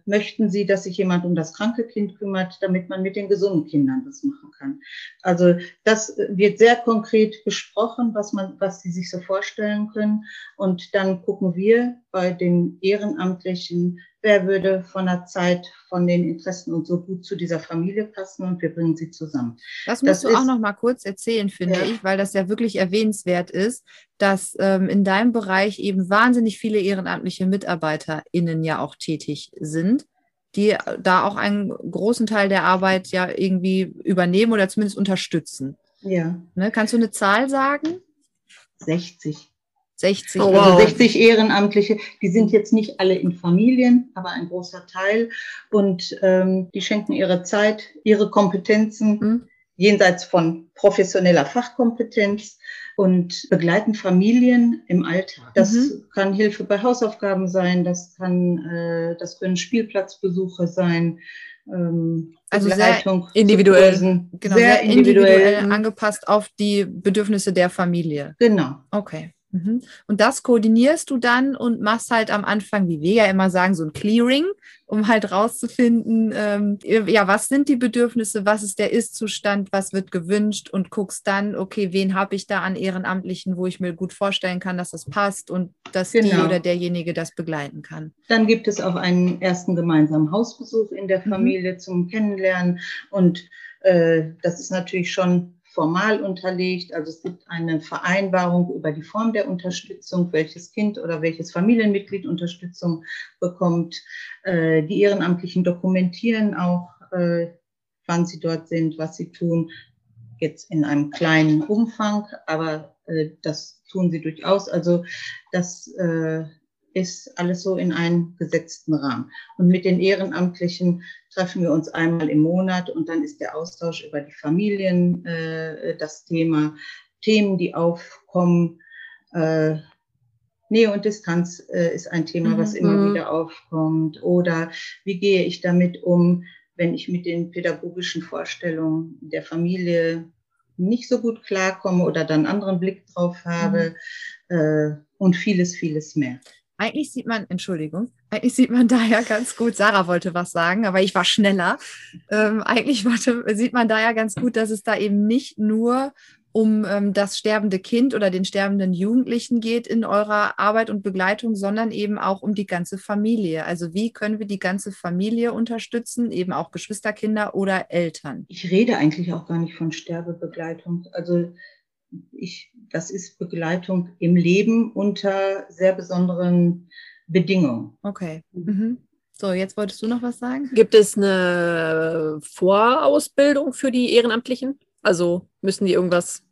S4: Möchten Sie, dass sich jemand um das kranke Kind kümmert, damit man mit den gesunden Kindern das machen kann. Also das wird sehr konkret besprochen, was man, was Sie sich so vorstellen können. Und dann gucken wir bei den Ehrenamtlichen, wer würde von der Zeit, von den Interessen und so gut zu dieser Familie passen und wir bringen sie zusammen.
S2: Das musst das du ist, auch noch mal kurz erzählen, finde ja. ich, weil das ja wirklich erwähnenswert ist, dass ähm, in deinem Bereich eben wahnsinnig viele ehrenamtliche MitarbeiterInnen ja auch tätig sind die da auch einen großen Teil der Arbeit ja irgendwie übernehmen oder zumindest unterstützen.
S4: Ja.
S2: Ne, kannst du eine Zahl sagen?
S4: 60.
S2: 60.
S4: Oh, wow. Also 60 Ehrenamtliche, die sind jetzt nicht alle in Familien, aber ein großer Teil. Und ähm, die schenken ihre Zeit, ihre Kompetenzen mhm. jenseits von professioneller Fachkompetenz und begleiten Familien im Alltag. Das mhm. kann Hilfe bei Hausaufgaben sein, das kann, äh, das können Spielplatzbesuche sein.
S2: Ähm, also sehr individuell, genau, sehr, sehr individuell, individuell angepasst auf die Bedürfnisse der Familie.
S4: Genau.
S2: Okay. Mhm. Und das koordinierst du dann und machst halt am Anfang, wie wir ja immer sagen, so ein Clearing, um halt rauszufinden, ähm, ja, was sind die Bedürfnisse, was ist der Ist-Zustand, was wird gewünscht und guckst dann, okay, wen habe ich da an Ehrenamtlichen, wo ich mir gut vorstellen kann, dass das passt und dass genau. die oder derjenige das begleiten kann.
S4: Dann gibt es auch einen ersten gemeinsamen Hausbesuch in der mhm. Familie mhm. zum Kennenlernen und äh, das ist natürlich schon formal unterlegt. Also es gibt eine Vereinbarung über die Form der Unterstützung, welches Kind oder welches Familienmitglied Unterstützung bekommt. Äh, die Ehrenamtlichen dokumentieren auch, äh, wann sie dort sind, was sie tun. Jetzt in einem kleinen Umfang, aber äh, das tun sie durchaus. Also das ist alles so in einem gesetzten Rahmen. Und mit den Ehrenamtlichen treffen wir uns einmal im Monat und dann ist der Austausch über die Familien äh, das Thema, Themen, die aufkommen. Äh, Nähe und Distanz äh, ist ein Thema, mhm. was immer mhm. wieder aufkommt. Oder wie gehe ich damit um, wenn ich mit den pädagogischen Vorstellungen der Familie nicht so gut klarkomme oder dann einen anderen Blick drauf habe mhm. äh, und vieles, vieles mehr.
S2: Eigentlich sieht man, Entschuldigung, eigentlich sieht man da ja ganz gut, Sarah wollte was sagen, aber ich war schneller. Ähm, eigentlich wollte, sieht man da ja ganz gut, dass es da eben nicht nur um ähm, das sterbende Kind oder den sterbenden Jugendlichen geht in eurer Arbeit und Begleitung, sondern eben auch um die ganze Familie. Also wie können wir die ganze Familie unterstützen, eben auch Geschwisterkinder oder Eltern?
S4: Ich rede eigentlich auch gar nicht von Sterbebegleitung. Also ich, das ist Begleitung im Leben unter sehr besonderen Bedingungen.
S2: Okay. Mhm. So, jetzt wolltest du noch was sagen?
S1: Gibt es eine Vorausbildung für die Ehrenamtlichen? Also müssen die irgendwas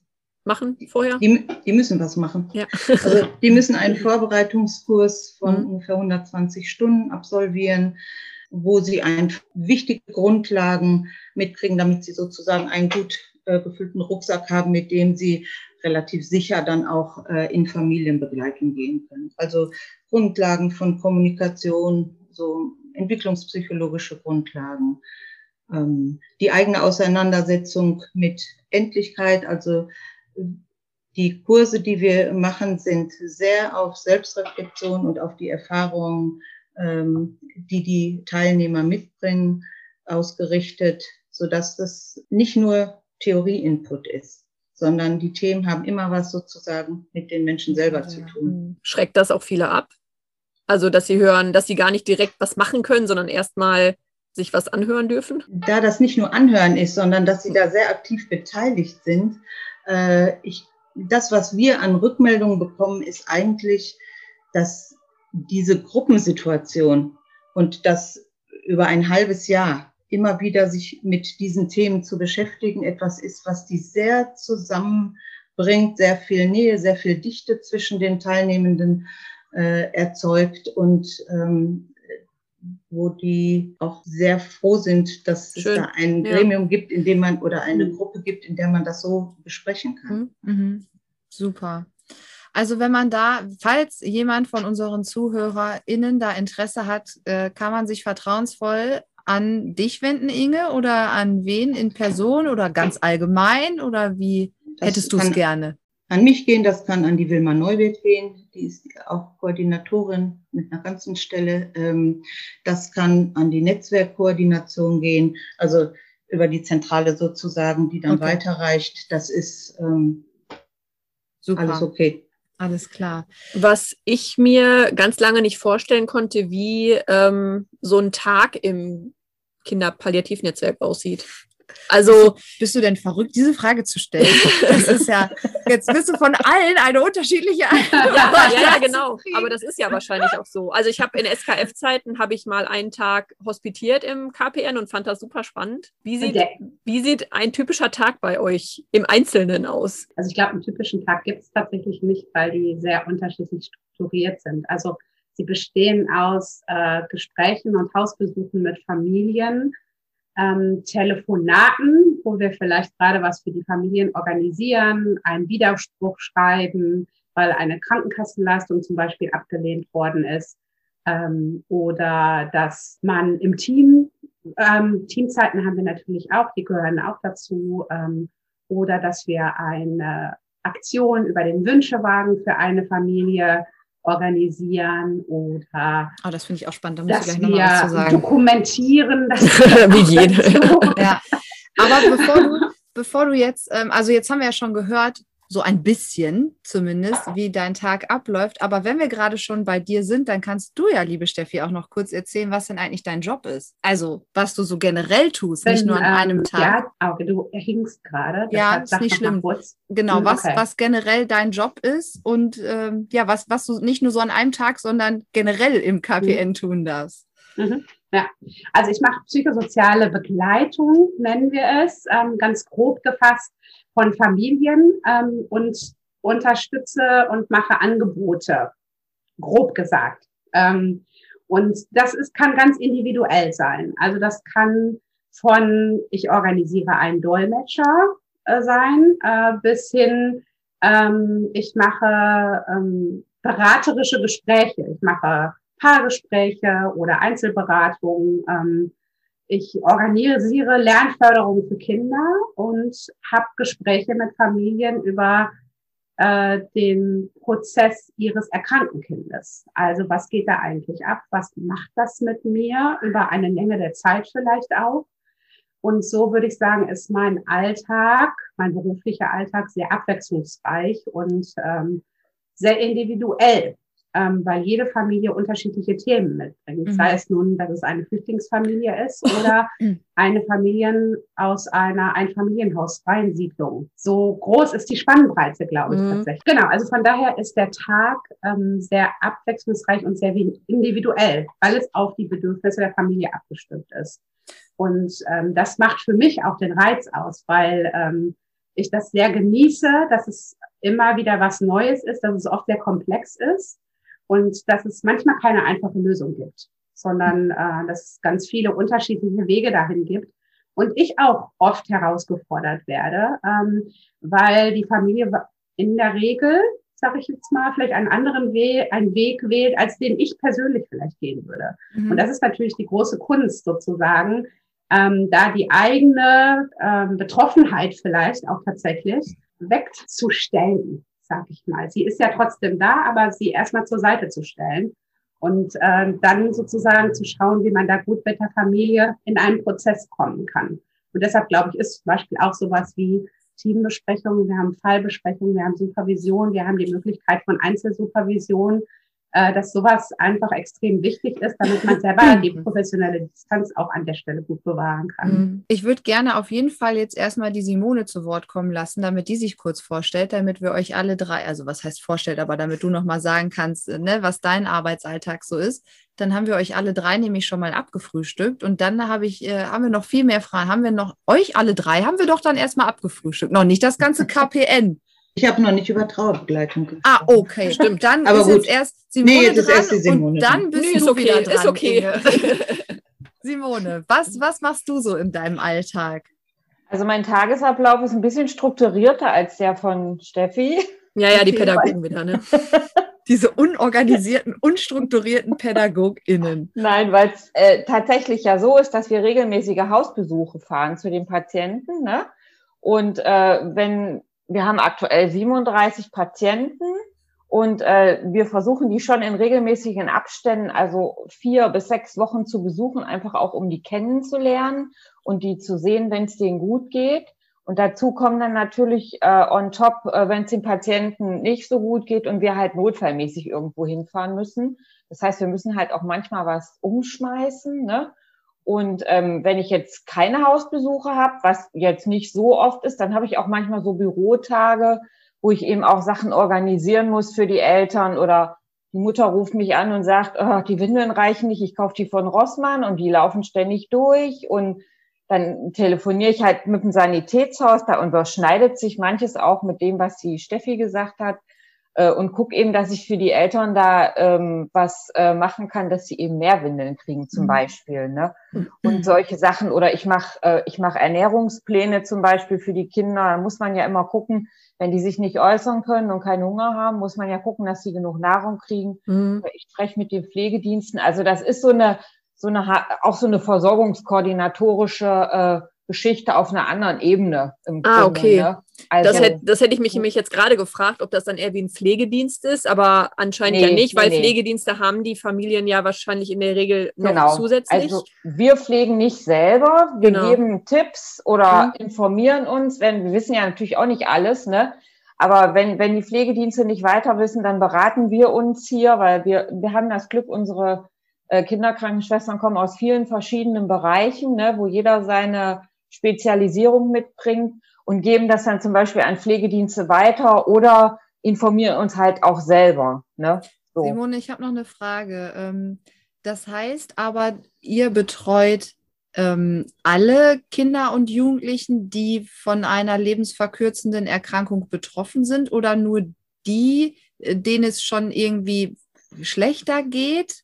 S1: machen vorher?
S4: Die, die müssen was machen. Ja. Also die müssen einen Vorbereitungskurs von mhm. ungefähr 120 Stunden absolvieren, wo sie ein wichtige Grundlagen mitkriegen, damit sie sozusagen ein gut äh, gefüllten Rucksack haben, mit dem sie relativ sicher dann auch äh, in Familienbegleitung gehen können. Also Grundlagen von Kommunikation, so entwicklungspsychologische Grundlagen, ähm, die eigene Auseinandersetzung mit Endlichkeit, also die Kurse, die wir machen, sind sehr auf Selbstreflexion und auf die Erfahrungen, ähm, die die Teilnehmer mitbringen, ausgerichtet, so dass das nicht nur Theorie-Input ist, sondern die Themen haben immer was sozusagen mit den Menschen selber ja. zu tun.
S1: Mhm. Schreckt das auch viele ab? Also, dass sie hören, dass sie gar nicht direkt was machen können, sondern erstmal sich was anhören dürfen?
S4: Da das nicht nur Anhören ist, sondern dass Sie da sehr aktiv beteiligt sind. Äh, ich, das, was wir an Rückmeldungen bekommen, ist eigentlich, dass diese Gruppensituation und das über ein halbes Jahr immer wieder sich mit diesen Themen zu beschäftigen, etwas ist, was die sehr zusammenbringt, sehr viel Nähe, sehr viel Dichte zwischen den Teilnehmenden äh, erzeugt und ähm, wo die auch sehr froh sind, dass Schön. es da ein ja. Gremium gibt, in dem man oder eine mhm. Gruppe gibt, in der man das so besprechen kann.
S2: Mhm. mhm. Super. Also wenn man da, falls jemand von unseren ZuhörerInnen da Interesse hat, äh, kann man sich vertrauensvoll an dich wenden, Inge, oder an wen in Person oder ganz allgemein oder wie das hättest du es gerne?
S4: An mich gehen, das kann an die Wilma Neuwirth gehen, die ist auch Koordinatorin mit einer ganzen Stelle. Ähm, das kann an die Netzwerkkoordination gehen, also über die Zentrale sozusagen, die dann okay. weiterreicht. Das ist ähm, Super. alles okay.
S2: Alles klar.
S1: Was ich mir ganz lange nicht vorstellen konnte, wie ähm, so ein Tag im Kinderpalliativnetzwerk aussieht.
S2: Also bist du denn verrückt, diese Frage zu stellen? Das ist ja, jetzt bist du von allen eine unterschiedliche
S1: ja, ja, ja, genau. Aber das ist ja wahrscheinlich auch so. Also ich habe in SKF-Zeiten habe ich mal einen Tag hospitiert im KPN und fand das super spannend. Wie sieht, wie sieht ein typischer Tag bei euch im Einzelnen aus?
S3: Also ich glaube, einen typischen Tag gibt es tatsächlich nicht, weil die sehr unterschiedlich strukturiert sind. Also sie bestehen aus äh, Gesprächen und Hausbesuchen mit Familien ähm, Telefonaten, wo wir vielleicht gerade was für die Familien organisieren, einen Widerspruch schreiben, weil eine Krankenkassenleistung zum Beispiel abgelehnt worden ist, ähm, oder dass man im Team, ähm, Teamzeiten haben wir natürlich auch, die gehören auch dazu, ähm, oder dass wir eine Aktion über den Wünschewagen für eine Familie organisieren oder
S2: oh, das finde ich auch spannend,
S3: da muss ich gleich noch mal was zu sagen. dokumentieren.
S1: Wie jede.
S2: ja. Aber bevor du, bevor du jetzt, ähm, also jetzt haben wir ja schon gehört, so ein bisschen zumindest, wie dein Tag abläuft. Aber wenn wir gerade schon bei dir sind, dann kannst du ja, liebe Steffi, auch noch kurz erzählen, was denn eigentlich dein Job ist. Also, was du so generell tust, wenn, nicht nur an ähm, einem Tag.
S3: Ja, okay, du hingst gerade.
S2: Ja, ist nicht schlimm. Genau, hm, was, okay. was generell dein Job ist und ähm, ja, was, was du nicht nur so an einem Tag, sondern generell im KPN mhm. tun darfst.
S3: Mhm. Ja, also ich mache psychosoziale Begleitung, nennen wir es, ähm, ganz grob gefasst von Familien ähm, und unterstütze und mache Angebote, grob gesagt. Ähm, und das ist, kann ganz individuell sein. Also das kann von, ich organisiere einen Dolmetscher äh, sein, äh, bis hin, ähm, ich mache ähm, beraterische Gespräche. Ich mache Paargespräche oder Einzelberatungen. Ähm, ich organisiere Lernförderung für Kinder und habe Gespräche mit Familien über äh, den Prozess ihres erkrankten Kindes. Also was geht da eigentlich ab? Was macht das mit mir über eine Länge der Zeit vielleicht auch? Und so würde ich sagen, ist mein Alltag, mein beruflicher Alltag sehr abwechslungsreich und ähm, sehr individuell ähm, weil jede Familie unterschiedliche Themen mitbringt. Mhm. Sei es nun, dass es eine Flüchtlingsfamilie ist oder eine Familie aus einer Einfamilienhausfreien Siedlung. So groß ist die Spannbreite, glaube ich, mhm. tatsächlich. Genau, also von daher ist der Tag ähm, sehr abwechslungsreich und sehr individuell, weil es auf die Bedürfnisse der Familie abgestimmt ist. Und ähm, das macht für mich auch den Reiz aus, weil ähm, ich das sehr genieße, dass es immer wieder was Neues ist, dass es oft sehr komplex ist und dass es manchmal keine einfache Lösung gibt, sondern äh, dass es ganz viele unterschiedliche Wege dahin gibt. Und ich auch oft herausgefordert werde, ähm, weil die Familie in der Regel, sage ich jetzt mal, vielleicht einen anderen Weg, einen Weg wählt, als den ich persönlich vielleicht gehen würde. Mhm. Und das ist natürlich die große Kunst sozusagen, ähm, da die eigene ähm, Betroffenheit vielleicht auch tatsächlich wegzustellen sag ich mal. Sie ist ja trotzdem da, aber sie erstmal zur Seite zu stellen und äh, dann sozusagen zu schauen, wie man da gut mit der Familie in einen Prozess kommen kann. Und deshalb glaube ich, ist zum Beispiel auch sowas wie Teambesprechungen, wir haben Fallbesprechungen, wir haben Supervision, wir haben die Möglichkeit von Einzelsupervision, dass sowas einfach extrem wichtig ist, damit man selber die professionelle Distanz auch an der Stelle gut bewahren kann.
S2: Mhm. Ich würde gerne auf jeden Fall jetzt erstmal die Simone zu Wort kommen lassen, damit die sich kurz vorstellt, damit wir euch alle drei, also was heißt vorstellt, aber damit du nochmal sagen kannst, ne, was dein Arbeitsalltag so ist. Dann haben wir euch alle drei nämlich schon mal abgefrühstückt und dann habe ich, äh, haben wir noch viel mehr Fragen. Haben wir noch euch alle drei, haben wir doch dann erstmal abgefrühstückt. Noch nicht das ganze KPN.
S4: Ich habe noch nicht über Trauerbegleitung gesprochen.
S2: Ah, okay, stimmt. Dann
S4: Aber
S2: ist
S4: gut.
S2: jetzt erst Simone
S4: Nee, jetzt ist
S2: dran
S4: erst die Simone
S2: und dann bist
S1: Nee,
S2: du
S1: ist okay,
S2: wieder dran.
S1: ist okay.
S2: Simone, was, was machst du so in deinem Alltag?
S5: Also mein Tagesablauf ist ein bisschen strukturierter als der von Steffi.
S1: Ja, ja, die Pädagogen wieder, ne?
S2: Diese unorganisierten, unstrukturierten PädagogInnen.
S5: Nein, weil es äh, tatsächlich ja so ist, dass wir regelmäßige Hausbesuche fahren zu den Patienten. Ne? Und äh, wenn wir haben aktuell 37 Patienten und äh, wir versuchen die schon in regelmäßigen Abständen, also vier bis sechs Wochen zu besuchen, einfach auch um die kennenzulernen und die zu sehen, wenn es denen gut geht. Und dazu kommen dann natürlich äh, on top, äh, wenn es den Patienten nicht so gut geht und wir halt notfallmäßig irgendwo hinfahren müssen. Das heißt, wir müssen halt auch manchmal was umschmeißen. Ne? Und ähm, wenn ich jetzt keine Hausbesuche habe, was jetzt nicht so oft ist, dann habe ich auch manchmal so Bürotage, wo ich eben auch Sachen organisieren muss für die Eltern oder die Mutter ruft mich an und sagt, oh, die Windeln reichen nicht, ich kaufe die von Rossmann und die laufen ständig durch. Und dann telefoniere ich halt mit dem Sanitätshaus, da überschneidet sich manches auch mit dem, was die Steffi gesagt hat äh, und gucke eben, dass ich für die Eltern da ähm, was äh, machen kann, dass sie eben mehr Windeln kriegen zum
S2: Mhm.
S5: Beispiel. Ne? Und solche Sachen oder ich mache äh, ich mache Ernährungspläne zum Beispiel für die Kinder. Da muss man ja immer gucken, wenn die sich nicht äußern können und keinen Hunger haben, muss man ja gucken, dass sie genug Nahrung kriegen.
S1: Mhm.
S5: Ich spreche mit den Pflegediensten. Also das ist so eine so eine auch so eine versorgungskoordinatorische äh, Geschichte auf einer anderen Ebene. Im
S1: Ah,
S5: Grunde,
S1: okay.
S5: Ne? Also,
S1: Das, hätte, das hätte ich mich nämlich jetzt gerade gefragt, ob das dann eher wie ein Pflegedienst ist, aber anscheinend
S5: Nee,
S1: ja nicht, weil
S5: nee.
S1: Pflegedienste haben die Familien ja wahrscheinlich in der Regel noch
S5: Genau.
S1: zusätzlich.
S5: Also wir pflegen nicht selber, wir
S1: Genau.
S5: geben Tipps oder
S1: Mhm.
S5: informieren uns, wenn wir wissen ja natürlich auch nicht alles, ne? Aber wenn, wenn die Pflegedienste nicht weiter wissen, dann beraten wir uns hier, weil wir, wir haben das Glück, unsere äh, Kinderkrankenschwestern kommen aus vielen verschiedenen Bereichen, ne, wo jeder seine Spezialisierung mitbringt und geben das dann zum Beispiel an Pflegedienste weiter oder informieren uns halt auch selber. Ne? So.
S2: Simone, ich habe noch eine Frage. Ähm, Das heißt aber, ihr betreut ähm, alle Kinder und Jugendlichen, die von einer lebensverkürzenden Erkrankung betroffen sind oder nur die, äh, denen es schon irgendwie schlechter geht?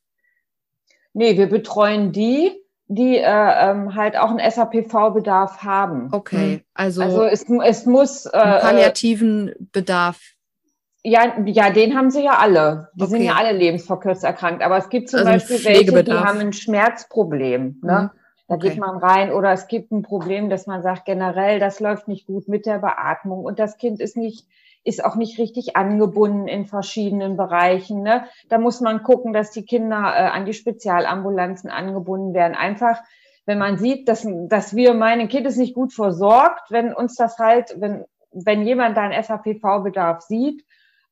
S5: Nee, wir betreuen die, die äh, ähm, halt auch einen SAPV-Bedarf haben.
S2: Okay, also,
S5: Also es, es muss äh,
S2: einen palliativen Bedarf.
S5: ja, ja, den haben sie ja alle. Die sind
S2: Okay.
S5: ja alle lebensverkürzt erkrankt. Aber es gibt zum
S1: Also
S5: Beispiel welche, die haben ein Schmerzproblem. Ne?
S2: Mhm.
S5: Da
S2: Okay.
S5: geht man rein oder es gibt ein Problem, dass man sagt, generell, das läuft nicht gut mit der Beatmung und das Kind ist nicht, ist auch nicht richtig angebunden in verschiedenen Bereichen. Ne? Da muss man gucken, dass die Kinder äh, an die Spezialambulanzen angebunden werden. Einfach, wenn man sieht, dass, dass wir, mein Kind ist nicht gut versorgt, wenn uns das halt, wenn, wenn jemand da einen SAPV-Bedarf sieht,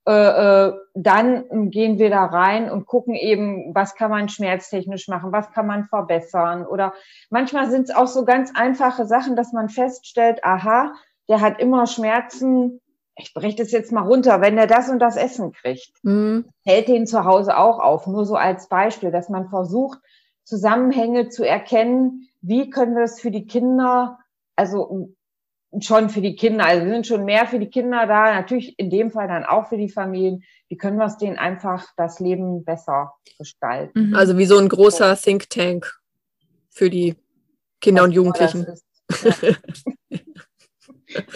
S5: äh, äh, dann gehen wir da rein und gucken eben, was kann man schmerztechnisch machen, was kann man verbessern. Oder manchmal sind es auch so ganz einfache Sachen, dass man feststellt, aha, der hat immer Schmerzen. Ich breche das jetzt mal runter, wenn der das und das Essen kriegt,
S1: Mhm.
S5: hält den zu Hause auch auf. Nur so als Beispiel, dass man versucht, Zusammenhänge zu erkennen, wie können wir es für die Kinder, also schon für die Kinder, also wir sind schon mehr für die Kinder da, natürlich in dem Fall dann auch für die Familien, wie können wir es denen einfach das Leben besser gestalten.
S2: Mhm.
S1: Also wie so ein großer Think Tank für die Kinder und Jugendlichen.
S5: Ja.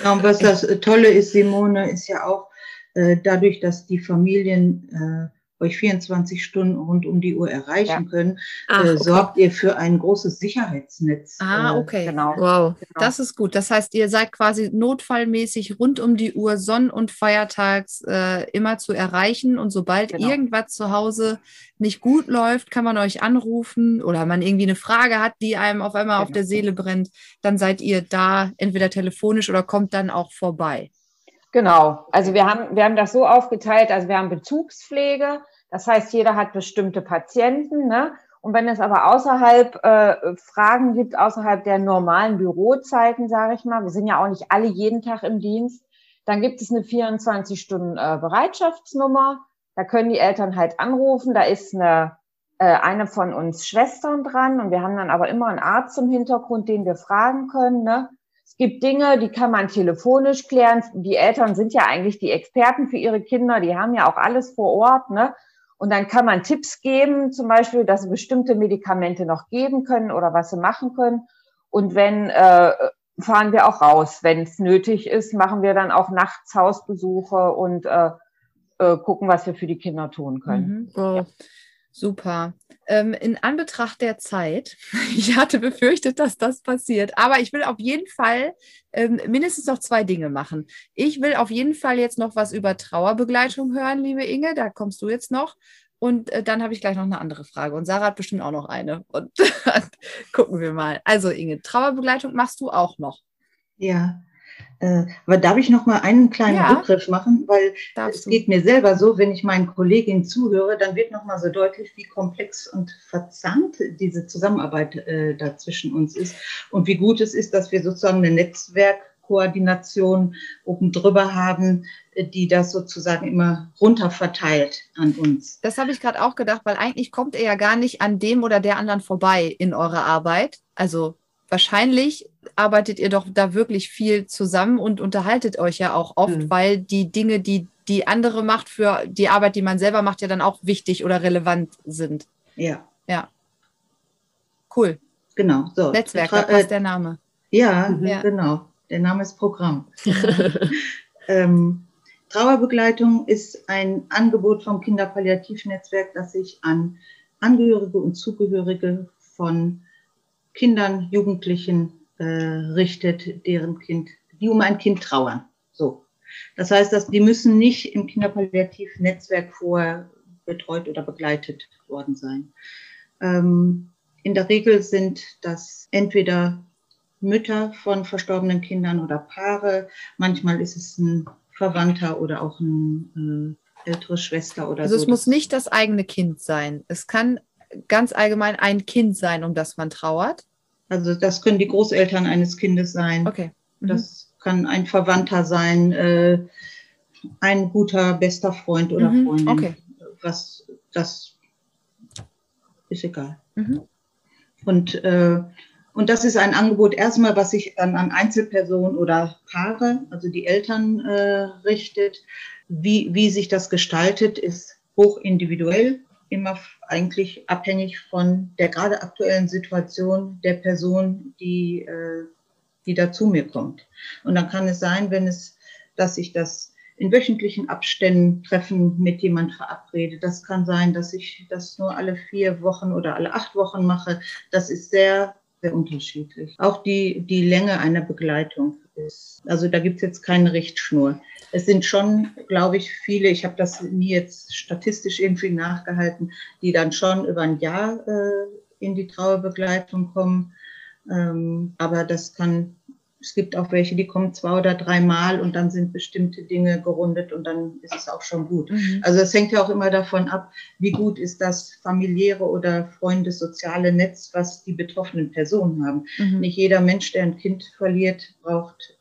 S4: Ja, und was das Tolle ist, Simone, ist ja auch äh, dadurch, dass die Familien äh, euch 24 Stunden rund um die Uhr erreichen
S5: Ja.
S4: können,
S1: Ach,
S4: äh,
S1: okay.
S4: sorgt ihr für ein großes Sicherheitsnetz.
S2: ah,
S4: äh,
S2: okay.
S5: Genau.
S1: Wow.
S2: Das ist gut. Das heißt, ihr seid quasi notfallmäßig rund um die Uhr sonn- und feiertags äh, immer zu erreichen. Und sobald
S5: Genau.
S2: irgendwas zu Hause nicht gut läuft, kann man euch anrufen oder man irgendwie eine Frage hat, die einem auf einmal auf
S5: Genau.
S2: der Seele brennt, dann seid ihr da entweder telefonisch oder kommt dann auch vorbei.
S5: Genau. Also wir haben, wir haben das so aufgeteilt, also wir haben Bezugspflege. Das heißt, jeder hat bestimmte Patienten. Ne? Und wenn es aber außerhalb äh, Fragen gibt, außerhalb der normalen Bürozeiten, sage ich mal, wir sind ja auch nicht alle jeden Tag im Dienst, dann gibt es eine 24-Stunden-Bereitschaftsnummer. Äh, da können die Eltern halt anrufen. Da ist eine, äh, eine von uns Schwestern dran und wir haben dann aber immer einen Arzt im Hintergrund, den wir fragen können. Ne? Es gibt Dinge, die kann man telefonisch klären. Die Eltern sind ja eigentlich die Experten für ihre Kinder. Die haben ja auch alles vor Ort. Ne? Und dann kann man Tipps geben, zum Beispiel, dass sie bestimmte Medikamente noch geben können oder was sie machen können. Und wenn äh, fahren wir auch raus, wenn es nötig ist, machen wir dann auch nachts Hausbesuche und äh, äh, gucken, was wir für die Kinder tun können.
S2: Mhm. Ja. Super. Ähm, in Anbetracht der Zeit, ich hatte befürchtet, dass das passiert, aber ich will auf jeden Fall ähm, mindestens noch zwei Dinge machen. Ich will auf jeden Fall jetzt noch was über Trauerbegleitung hören, liebe Inge, da kommst du jetzt noch. Und äh, dann habe ich gleich noch eine andere Frage. Und Sarah hat bestimmt auch noch eine. Und gucken wir mal. Also Inge, Trauerbegleitung machst du auch noch.
S4: Ja, aber darf ich noch mal einen kleinen ja, Rückgriff machen, weil es geht mir selber so, wenn ich meinen Kolleginnen zuhöre, dann wird noch mal so deutlich, wie komplex und verzahnt diese Zusammenarbeit äh, da zwischen uns ist und wie gut es ist, dass wir sozusagen eine Netzwerkkoordination oben drüber haben, äh, die das sozusagen immer runter verteilt an uns.
S2: Das habe ich gerade auch gedacht, weil eigentlich kommt er ja gar nicht an dem oder der anderen vorbei in eurer Arbeit. Also wahrscheinlich arbeitet ihr doch da wirklich viel zusammen und unterhaltet euch ja auch oft, mhm. weil die Dinge, die die andere macht für die Arbeit, die man selber macht, ja dann auch wichtig oder relevant sind.
S4: Ja.
S2: Ja. Cool.
S4: Genau.
S2: So. Netzwerk, da passt der Name.
S4: Ja, mhm. ja, genau. Der Name ist Programm. ähm, Trauerbegleitung ist ein Angebot vom Kinderpalliativnetzwerk, das sich an Angehörige und Zugehörige von Kindern, Jugendlichen äh, richtet, deren Kind, die um ein Kind trauern. So. Das heißt, dass die müssen nicht im Kinderpalliativnetzwerk vorher betreut oder begleitet worden sein. Ähm, in der Regel sind das entweder Mütter von verstorbenen Kindern oder Paare. Manchmal ist es ein Verwandter oder auch eine äh, ältere Schwester oder
S2: also so. Also es muss nicht das eigene Kind sein. Es kann ganz allgemein ein Kind sein, um das man trauert.
S4: Also das können die Großeltern eines Kindes sein.
S2: Okay.
S4: Mhm. Das kann ein Verwandter sein, äh, ein guter bester Freund oder mhm. Freundin.
S2: Okay.
S4: Was das ist egal. Mhm. Und äh, und das ist ein Angebot erstmal, was sich dann an Einzelpersonen oder Paare, also die Eltern, äh, richtet. Wie, wie sich das gestaltet, ist hoch individuell immer eigentlich abhängig von der gerade aktuellen Situation der Person, die, äh, die da zu mir kommt. Und dann kann es sein, wenn es, dass ich das in wöchentlichen Abständen treffen mit jemand verabrede. Das kann sein, dass ich das nur alle vier Wochen oder alle acht Wochen mache. Das ist sehr, sehr unterschiedlich. Auch die, die Länge einer Begleitung ist. Also da gibt es jetzt keine Richtschnur. Es sind schon, glaube ich, viele, ich habe das nie jetzt statistisch irgendwie nachgehalten, die dann schon über ein Jahr äh, in die Trauerbegleitung kommen. Ähm, aber das kann, es gibt auch welche, die kommen zwei oder dreimal und dann sind bestimmte Dinge gerundet und dann ist es auch schon gut. Mhm. Also es hängt ja auch immer davon ab, wie gut ist das familiäre oder freundessoziale Netz, was die betroffenen Personen haben. Mhm. Nicht jeder Mensch, der ein Kind verliert, braucht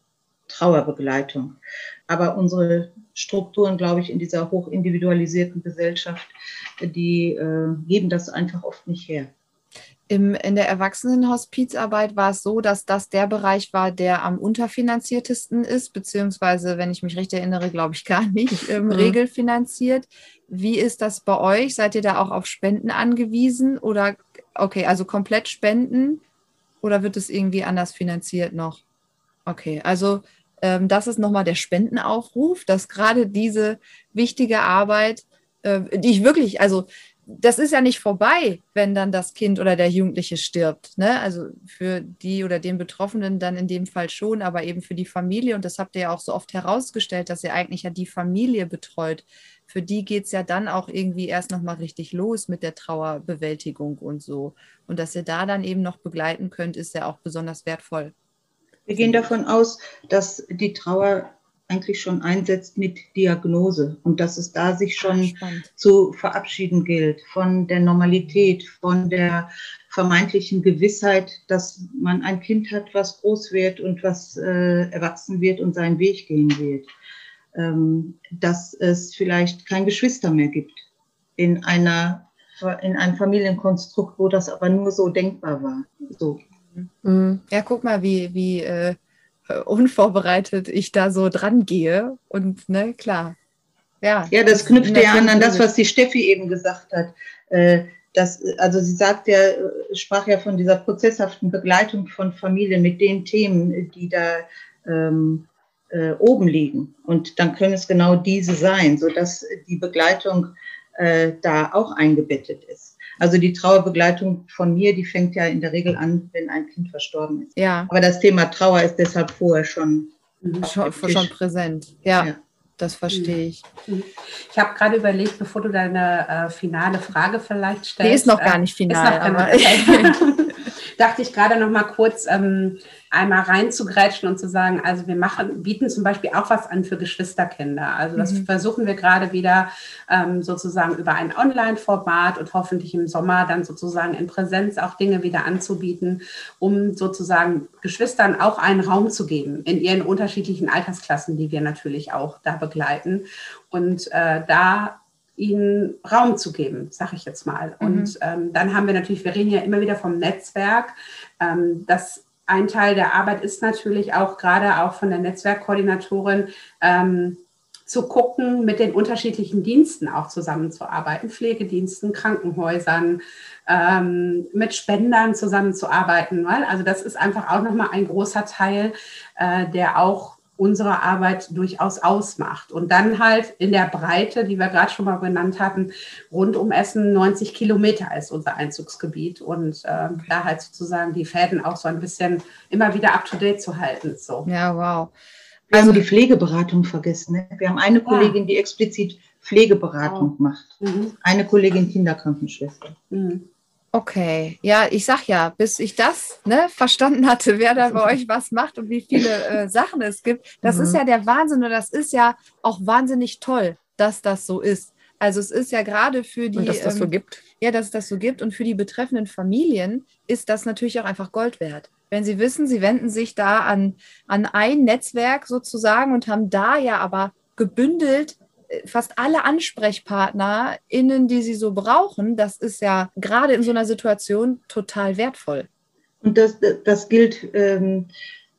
S4: Trauerbegleitung. Aber unsere Strukturen, glaube ich, in dieser hochindividualisierten Gesellschaft, die äh, geben das einfach oft nicht her.
S2: Im, in der Erwachsenenhospizarbeit war es so, dass das der Bereich war, der am unterfinanziertesten ist, beziehungsweise, wenn ich mich recht erinnere, glaube ich gar nicht, ähm, mhm. regelfinanziert. Wie ist das bei euch? Seid ihr da auch auf Spenden angewiesen oder, okay, also komplett Spenden oder wird es irgendwie anders finanziert noch? Okay, also ähm, das ist nochmal der Spendenaufruf, dass gerade diese wichtige Arbeit, äh, die ich wirklich, also das ist ja nicht vorbei, wenn dann das Kind oder der Jugendliche stirbt. Ne? Also für die oder den Betroffenen dann in dem Fall schon, aber eben für die Familie. Und das habt ihr ja auch so oft herausgestellt, dass ihr eigentlich ja die Familie betreut. Für die geht es ja dann auch irgendwie erst nochmal richtig los mit der Trauerbewältigung und so. Und dass ihr da dann eben noch begleiten könnt, ist ja auch besonders wertvoll.
S4: Wir gehen davon aus, dass die Trauer eigentlich schon einsetzt mit Diagnose und dass es da sich schon Spannend. zu verabschieden gilt von der Normalität, von der vermeintlichen Gewissheit, dass man ein Kind hat, was groß wird und was äh, erwachsen wird und seinen Weg gehen wird. Ähm, dass es vielleicht kein Geschwister mehr gibt in einer in einem Familienkonstrukt, wo das aber nur so denkbar war. So.
S2: Mhm. Ja, guck mal, wie, wie äh, unvorbereitet ich da so dran gehe. Und ne, klar.
S4: Ja, ja das knüpft ja an an das, was die Steffi eben gesagt hat. Äh, das, also sie sagt ja, sprach ja von dieser prozesshaften Begleitung von Familien mit den Themen, die da ähm, äh, oben liegen. Und dann können es genau diese sein, sodass die Begleitung äh, da auch eingebettet ist. Also die Trauerbegleitung von mir, die fängt ja in der Regel an, wenn ein Kind verstorben ist.
S2: Ja.
S4: Aber das Thema Trauer ist deshalb vorher schon,
S2: schon, schon präsent. Ja. ja. Das verstehe ich.
S3: Mhm. Ich habe gerade überlegt, bevor du deine äh, finale Frage vielleicht stellst.
S2: Die ist noch gar nicht final. Äh, aber
S3: dachte ich gerade noch mal kurz ähm, einmal reinzugrätschen und zu sagen, also wir machen, bieten zum Beispiel auch was an für Geschwisterkinder. Also das mhm. versuchen wir gerade wieder ähm, sozusagen über ein Online-Format und hoffentlich im Sommer dann sozusagen in Präsenz auch Dinge wieder anzubieten, um sozusagen Geschwistern auch einen Raum zu geben in ihren unterschiedlichen Altersklassen, die wir natürlich auch da begleiten. Und äh, da ihnen Raum zu geben, sage ich jetzt mal. Mhm. Und ähm, dann haben wir natürlich, wir reden ja immer wieder vom Netzwerk. Ähm, das ein Teil der Arbeit ist natürlich auch gerade auch von der Netzwerkkoordinatorin ähm, zu gucken, mit den unterschiedlichen Diensten auch zusammenzuarbeiten, Pflegediensten, Krankenhäusern, ähm, mit Spendern zusammenzuarbeiten. Weil? Also das ist einfach auch nochmal ein großer Teil, äh, der auch unsere Arbeit durchaus ausmacht. Und dann halt in der Breite, die wir gerade schon mal genannt hatten, rund um Essen 90 Kilometer ist unser Einzugsgebiet und äh, da halt sozusagen die Fäden auch so ein bisschen immer wieder up-to-date zu halten. So.
S2: Ja, wow.
S4: Wir haben die Pflegeberatung vergessen. Ne? Wir haben eine Kollegin, die explizit Pflegeberatung oh. macht. Mhm. Eine Kollegin Kinderkrankenschwester. Mhm.
S2: Okay, ja, ich sag ja, bis ich das ne, verstanden hatte, wer da bei euch was macht und wie viele äh, Sachen es gibt, das mhm. ist ja der Wahnsinn und das ist ja auch wahnsinnig toll, dass das so ist. Also es ist ja gerade für die,
S1: und dass das so
S2: ähm,
S1: gibt.
S2: Ja, dass es das so gibt und für die betreffenden Familien ist das natürlich auch einfach Gold wert. Wenn sie wissen, sie wenden sich da an, an ein Netzwerk sozusagen und haben da ja aber gebündelt fast alle AnsprechpartnerInnen, die sie so brauchen, das ist ja gerade in so einer Situation total wertvoll.
S4: Und das, das gilt, ähm,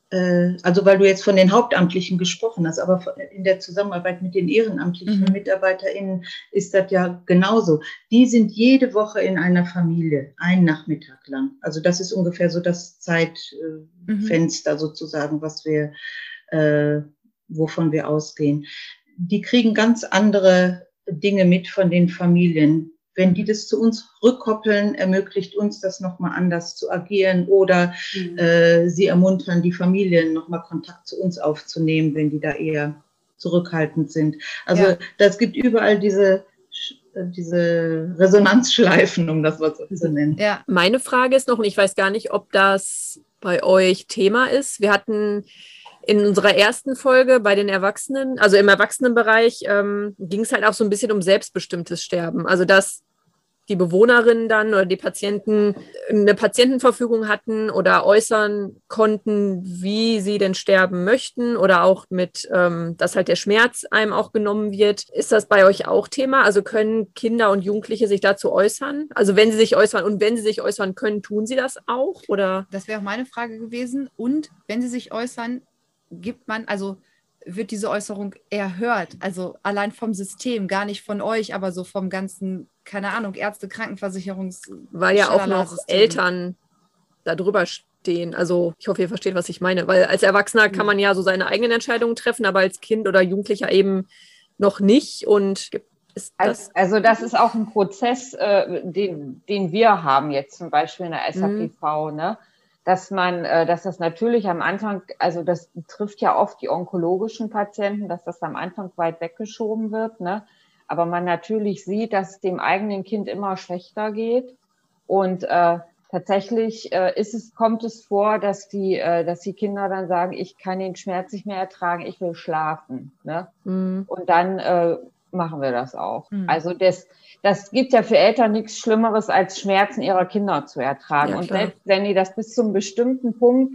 S4: äh, also weil du jetzt von den Hauptamtlichen gesprochen hast, aber in der Zusammenarbeit mit den ehrenamtlichen mhm. MitarbeiterInnen ist das ja genauso. Die sind jede Woche in einer Familie, einen Nachmittag lang. Also das ist ungefähr so das Zeitfenster mhm. sozusagen, was wir, äh, wovon wir ausgehen die kriegen ganz andere Dinge mit von den Familien. Wenn die das zu uns rückkoppeln, ermöglicht uns das nochmal anders zu agieren oder mhm. äh, sie ermuntern die Familien nochmal Kontakt zu uns aufzunehmen, wenn die da eher zurückhaltend sind. Also ja. das gibt überall diese diese Resonanzschleifen, um das mal so zu nennen.
S1: Ja. Meine Frage ist noch, und ich weiß gar nicht, ob das bei euch Thema ist. Wir hatten in unserer ersten Folge bei den Erwachsenen, also im Erwachsenenbereich, ähm, ging es halt auch so ein bisschen um selbstbestimmtes Sterben. Also dass die Bewohnerinnen dann oder die Patienten eine Patientenverfügung hatten oder äußern konnten, wie sie denn sterben möchten oder auch mit, ähm, dass halt der Schmerz einem auch genommen wird. Ist das bei euch auch Thema? Also können Kinder und Jugendliche sich dazu äußern? Also wenn sie sich äußern und wenn sie sich äußern können, tun sie das auch? Oder?
S2: Das wäre auch meine Frage gewesen. Und wenn sie sich äußern, gibt man, also wird diese Äußerung erhört, also allein vom System, gar nicht von euch, aber so vom ganzen, keine Ahnung, Ärzte, Krankenversicherungs.
S1: Weil ja auch noch Eltern darüber stehen. Also ich hoffe, ihr versteht, was ich meine, weil als Erwachsener kann man ja so seine eigenen Entscheidungen treffen, aber als Kind oder Jugendlicher eben noch nicht und
S5: ist das also das ist auch ein Prozess, äh, den, den wir haben jetzt zum Beispiel in der SAPV, mhm. ne? Dass man, äh, dass das natürlich am Anfang, also das trifft ja oft die onkologischen Patienten, dass das am Anfang weit weggeschoben wird, ne? Aber man natürlich sieht, dass es dem eigenen Kind immer schlechter geht und äh, tatsächlich äh, ist es, kommt es vor, dass die, äh, dass die Kinder dann sagen, ich kann den Schmerz nicht mehr ertragen, ich will schlafen. Ne? Mhm. Und dann äh, machen wir das auch. Mhm. Also das, das gibt ja für Eltern nichts Schlimmeres, als Schmerzen ihrer Kinder zu ertragen. Ja, und selbst wenn die das bis zum bestimmten Punkt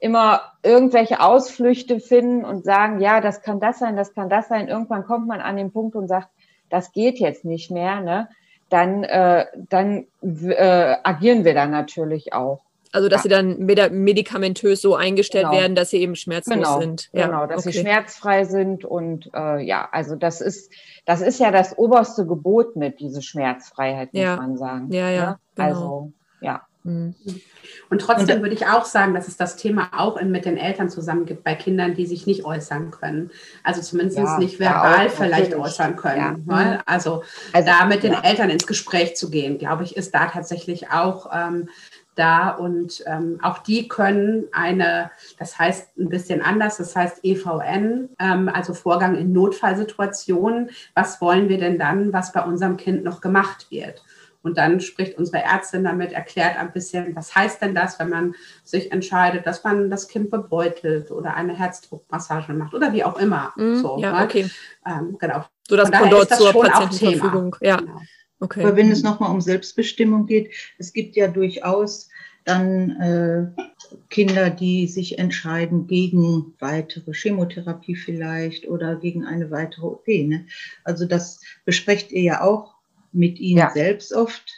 S5: immer irgendwelche Ausflüchte finden und sagen, ja, das kann das sein, das kann das sein. Irgendwann kommt man an den Punkt und sagt, das geht jetzt nicht mehr, ne? dann, äh, dann äh, agieren wir dann natürlich auch.
S1: Also, dass ja. sie dann medikamentös so eingestellt genau. werden, dass sie eben schmerzlos
S5: genau.
S1: sind.
S5: Ja. Genau, dass okay. sie schmerzfrei sind und äh, ja, also das ist, das ist ja das oberste Gebot mit, diese Schmerzfreiheit, muss
S1: ja.
S5: man sagen.
S1: Ja, ja.
S5: ja? Genau. Also, ja.
S3: Mhm. Und trotzdem würde ich auch sagen, dass es das Thema auch mit den Eltern zusammen gibt bei Kindern, die sich nicht äußern können. Also zumindest ja, nicht verbal auch, vielleicht äußern können. Ja. Ne? Also, also, da mit den ja. Eltern ins Gespräch zu gehen, glaube ich, ist da tatsächlich auch ähm, da. Und ähm, auch die können eine, das heißt ein bisschen anders, das heißt EVN, ähm, also Vorgang in Notfallsituationen. Was wollen wir denn dann, was bei unserem Kind noch gemacht wird? Und dann spricht unsere Ärztin damit, erklärt ein bisschen, was heißt denn das, wenn man sich entscheidet, dass man das Kind bebeutelt oder eine Herzdruckmassage macht oder wie auch immer.
S1: Mm, so, ja, ne? okay. Ähm,
S3: genau.
S1: So das Pendant zur Patientenverfügung. Ja. Genau.
S4: Okay. Aber wenn es nochmal um Selbstbestimmung geht, es gibt ja durchaus dann äh, Kinder, die sich entscheiden gegen weitere Chemotherapie vielleicht oder gegen eine weitere OP. Ne? Also das besprecht ihr ja auch mit ihnen ja. selbst oft.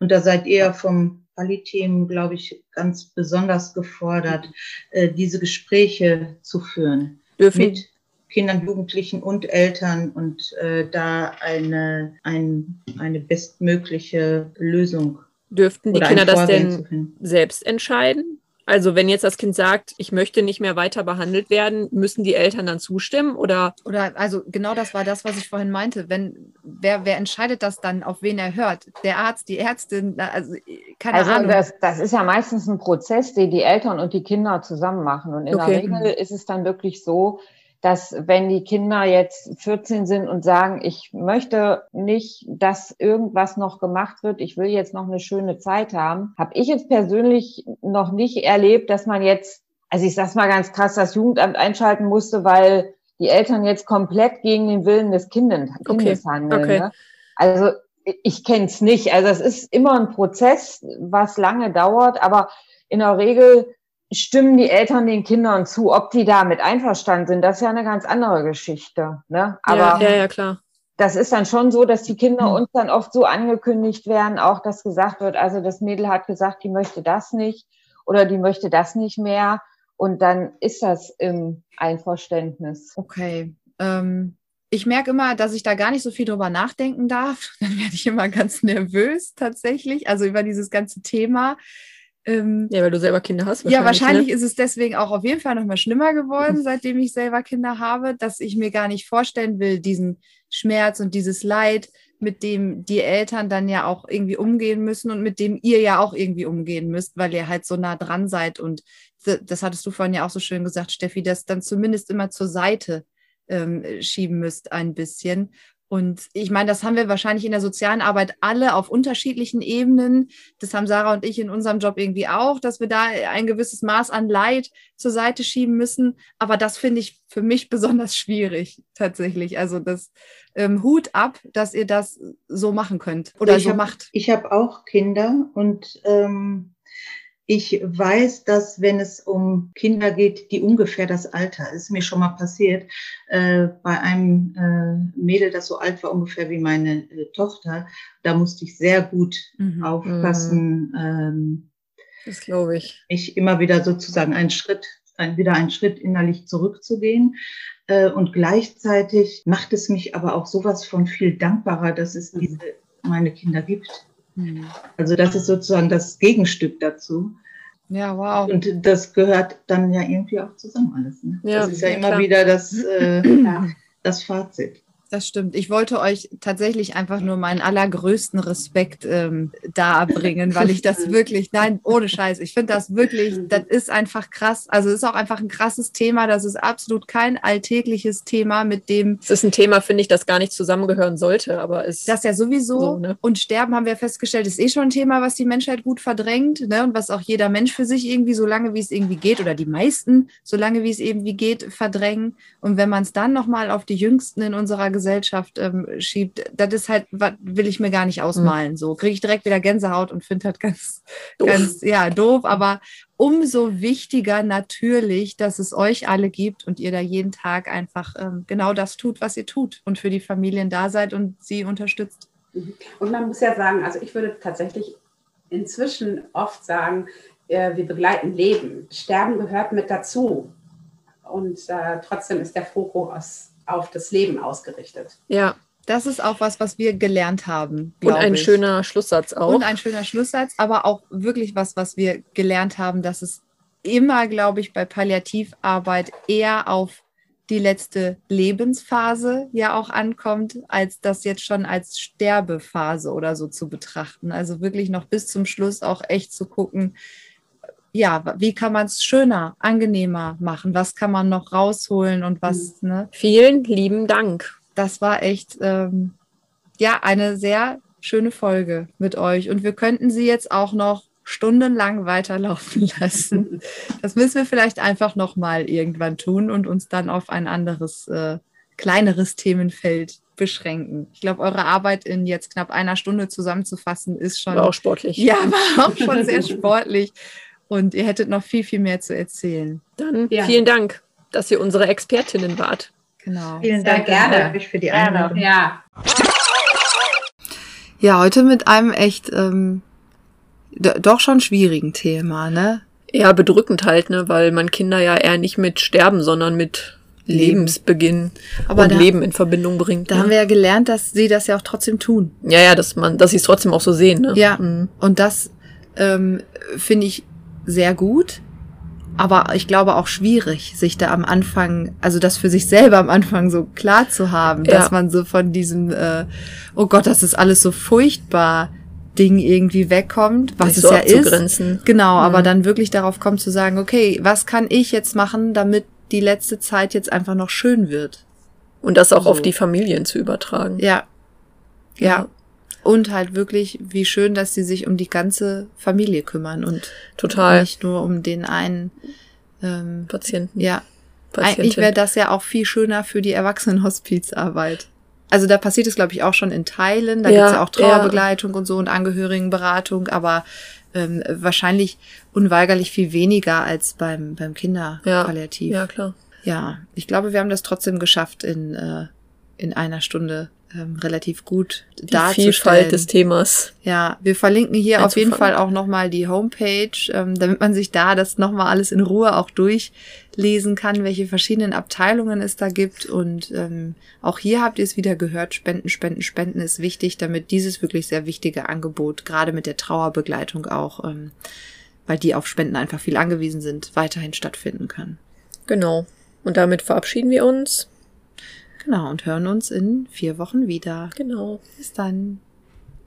S4: Und da seid ihr vom Quali-Team, glaube ich, ganz besonders gefordert, äh, diese Gespräche zu führen. Dürfen mit Kindern, Jugendlichen und Eltern und äh, da eine, ein, eine bestmögliche Lösung.
S1: Dürften die Kinder das denn selbst entscheiden? Also wenn jetzt das Kind sagt, ich möchte nicht mehr weiter behandelt werden, müssen die Eltern dann zustimmen oder?
S2: Oder also genau das war das, was ich vorhin meinte. Wenn wer, wer entscheidet das dann, auf wen er hört? Der Arzt, die Ärztin, also keine
S5: also
S2: Ahnung.
S5: Das, das ist ja meistens ein Prozess, den die Eltern und die Kinder zusammen machen. Und in okay. der Regel ist es dann wirklich so, dass wenn die Kinder jetzt 14 sind und sagen, ich möchte nicht, dass irgendwas noch gemacht wird, ich will jetzt noch eine schöne Zeit haben, habe ich jetzt persönlich noch nicht erlebt, dass man jetzt, also ich sag's mal ganz krass, das Jugendamt einschalten musste, weil die Eltern jetzt komplett gegen den Willen des Kindes, Kindes okay. handeln. Okay. Ne? Also ich kenne es nicht. Also es ist immer ein Prozess, was lange dauert, aber in der Regel stimmen die Eltern den Kindern zu, ob die damit einverstanden sind, das ist ja eine ganz andere Geschichte. Ne?
S1: Aber ja, ja, ja, klar.
S5: Das ist dann schon so, dass die Kinder uns dann oft so angekündigt werden, auch dass gesagt wird, also das Mädel hat gesagt, die möchte das nicht oder die möchte das nicht mehr. Und dann ist das im Einverständnis.
S2: Okay. Ähm, ich merke immer, dass ich da gar nicht so viel drüber nachdenken darf. Dann werde ich immer ganz nervös tatsächlich, also über dieses ganze Thema.
S1: Ähm, ja, weil du selber Kinder hast.
S2: Wahrscheinlich, ja, wahrscheinlich ne? ist es deswegen auch auf jeden Fall noch mal schlimmer geworden, seitdem ich selber Kinder habe, dass ich mir gar nicht vorstellen will, diesen Schmerz und dieses Leid, mit dem die Eltern dann ja auch irgendwie umgehen müssen und mit dem ihr ja auch irgendwie umgehen müsst, weil ihr halt so nah dran seid. Und das hattest du vorhin ja auch so schön gesagt, Steffi, das dann zumindest immer zur Seite ähm, schieben müsst ein bisschen. Und ich meine, das haben wir wahrscheinlich in der sozialen Arbeit alle auf unterschiedlichen Ebenen. Das haben Sarah und ich in unserem Job irgendwie auch, dass wir da ein gewisses Maß an Leid zur Seite schieben müssen. Aber das finde ich für mich besonders schwierig tatsächlich. Also das ähm, Hut ab, dass ihr das so machen könnt oder so
S4: hab,
S2: macht.
S4: Ich habe auch Kinder und ähm, ich weiß, dass wenn es um Kinder geht, die ungefähr das Alter, ist mir schon mal passiert, äh, bei einem äh, Mädel, das so alt war ungefähr wie meine äh, Tochter, da musste ich sehr gut mhm. aufpassen. Ähm,
S1: das glaube ich.
S4: Ich immer wieder sozusagen einen Schritt, ein, wieder einen Schritt innerlich zurückzugehen. Äh, und gleichzeitig macht es mich aber auch sowas von viel dankbarer, dass es mhm. diese meine Kinder gibt. Mhm. Also das ist sozusagen das Gegenstück dazu.
S2: Ja, wow.
S4: Und das gehört dann ja irgendwie auch zusammen alles. Ne? Ja, das ist ja, ja immer klar. wieder das, äh, das Fazit.
S2: Das stimmt. Ich wollte euch tatsächlich einfach nur meinen allergrößten Respekt ähm, darbringen, weil ich das wirklich, nein, ohne Scheiß, ich finde das wirklich, das ist einfach krass. Also es ist auch einfach ein krasses Thema. Das ist absolut kein alltägliches Thema, mit dem.
S1: Es ist ein Thema, finde ich, das gar nicht zusammengehören sollte, aber es.
S2: Das ja sowieso. So, ne? Und Sterben haben wir festgestellt, ist eh schon ein Thema, was die Menschheit gut verdrängt, ne? Und was auch jeder Mensch für sich irgendwie, so lange wie es irgendwie geht, oder die meisten, so lange wie es irgendwie geht, verdrängen. Und wenn man es dann nochmal auf die Jüngsten in unserer Gesellschaft ähm, schiebt, das ist halt, was will ich mir gar nicht ausmalen. Mhm. So kriege ich direkt wieder Gänsehaut und finde halt ganz, doof. ganz, ja, doof, aber umso wichtiger natürlich, dass es euch alle gibt und ihr da jeden Tag einfach ähm, genau das tut, was ihr tut und für die Familien da seid und sie unterstützt.
S3: Mhm. Und man muss ja sagen, also ich würde tatsächlich inzwischen oft sagen, äh, wir begleiten Leben. Sterben gehört mit dazu. Und äh, trotzdem ist der Fokus auf das Leben ausgerichtet.
S2: Ja, das ist auch was, was wir gelernt haben.
S1: Und ein ich. schöner Schlusssatz auch.
S2: Und ein schöner Schlusssatz, aber auch wirklich was, was wir gelernt haben, dass es immer, glaube ich, bei Palliativarbeit eher auf die letzte Lebensphase ja auch ankommt, als das jetzt schon als Sterbephase oder so zu betrachten. Also wirklich noch bis zum Schluss auch echt zu gucken, ja, wie kann man es schöner, angenehmer machen? Was kann man noch rausholen und was,
S1: mhm. ne? Vielen lieben Dank.
S2: Das war echt, ähm, ja, eine sehr schöne Folge mit euch. Und wir könnten sie jetzt auch noch stundenlang weiterlaufen lassen. Das müssen wir vielleicht einfach nochmal irgendwann tun und uns dann auf ein anderes, äh, kleineres Themenfeld beschränken. Ich glaube, eure Arbeit in jetzt knapp einer Stunde zusammenzufassen ist schon.
S1: War auch sportlich.
S2: Ja, war auch schon sehr sportlich. Und ihr hättet noch viel, viel mehr zu erzählen.
S1: Dann ja. vielen Dank, dass ihr unsere Expertinnen wart.
S2: Genau.
S3: Vielen Dank gerne für die Einladung. Ja.
S2: ja, heute mit einem echt ähm, doch schon schwierigen Thema, ne?
S1: Ja, bedrückend halt, ne, weil man Kinder ja eher nicht mit Sterben, sondern mit Lebensbeginn Aber und da, Leben in Verbindung bringt.
S2: Da ne? haben wir ja gelernt, dass sie das ja auch trotzdem tun.
S1: Ja, ja, dass man, dass sie es trotzdem auch so sehen. Ne?
S2: Ja. Mhm. Und das ähm, finde ich sehr gut, aber ich glaube auch schwierig, sich da am Anfang, also das für sich selber am Anfang so klar zu haben, ja. dass man so von diesem, äh, oh Gott, das ist alles so furchtbar. Ding irgendwie wegkommt, was es so ja ist. Genau, mhm. aber dann wirklich darauf kommt zu sagen, okay, was kann ich jetzt machen, damit die letzte Zeit jetzt einfach noch schön wird?
S1: Und das auch so. auf die Familien zu übertragen.
S2: Ja. Ja. ja. Und halt wirklich, wie schön, dass sie sich um die ganze Familie kümmern und
S1: total
S2: nicht nur um den einen
S1: ähm, Patienten.
S2: Ja. Patientin. Eigentlich wäre das ja auch viel schöner für die Erwachsenenhospizarbeit. Also da passiert es, glaube ich, auch schon in Teilen. Da ja, gibt's ja auch Trauerbegleitung ja. und so und Angehörigenberatung, aber ähm, wahrscheinlich unweigerlich viel weniger als beim, beim Kinderpalliativ.
S1: Ja, ja, klar.
S2: Ja, ich glaube, wir haben das trotzdem geschafft in, äh, in einer Stunde ähm, relativ gut
S1: die darzustellen. Vielfalt des Themas.
S2: Ja, wir verlinken hier auf jeden Fall auch nochmal die Homepage, ähm, damit man sich da das nochmal alles in Ruhe auch durchlesen kann, welche verschiedenen Abteilungen es da gibt. Und ähm, auch hier habt ihr es wieder gehört, Spenden, Spenden, Spenden ist wichtig, damit dieses wirklich sehr wichtige Angebot, gerade mit der Trauerbegleitung auch, ähm, weil die auf Spenden einfach viel angewiesen sind, weiterhin stattfinden kann.
S1: Genau. Und damit verabschieden wir uns.
S2: Genau, und hören uns in vier Wochen wieder.
S1: Genau.
S2: Bis dann.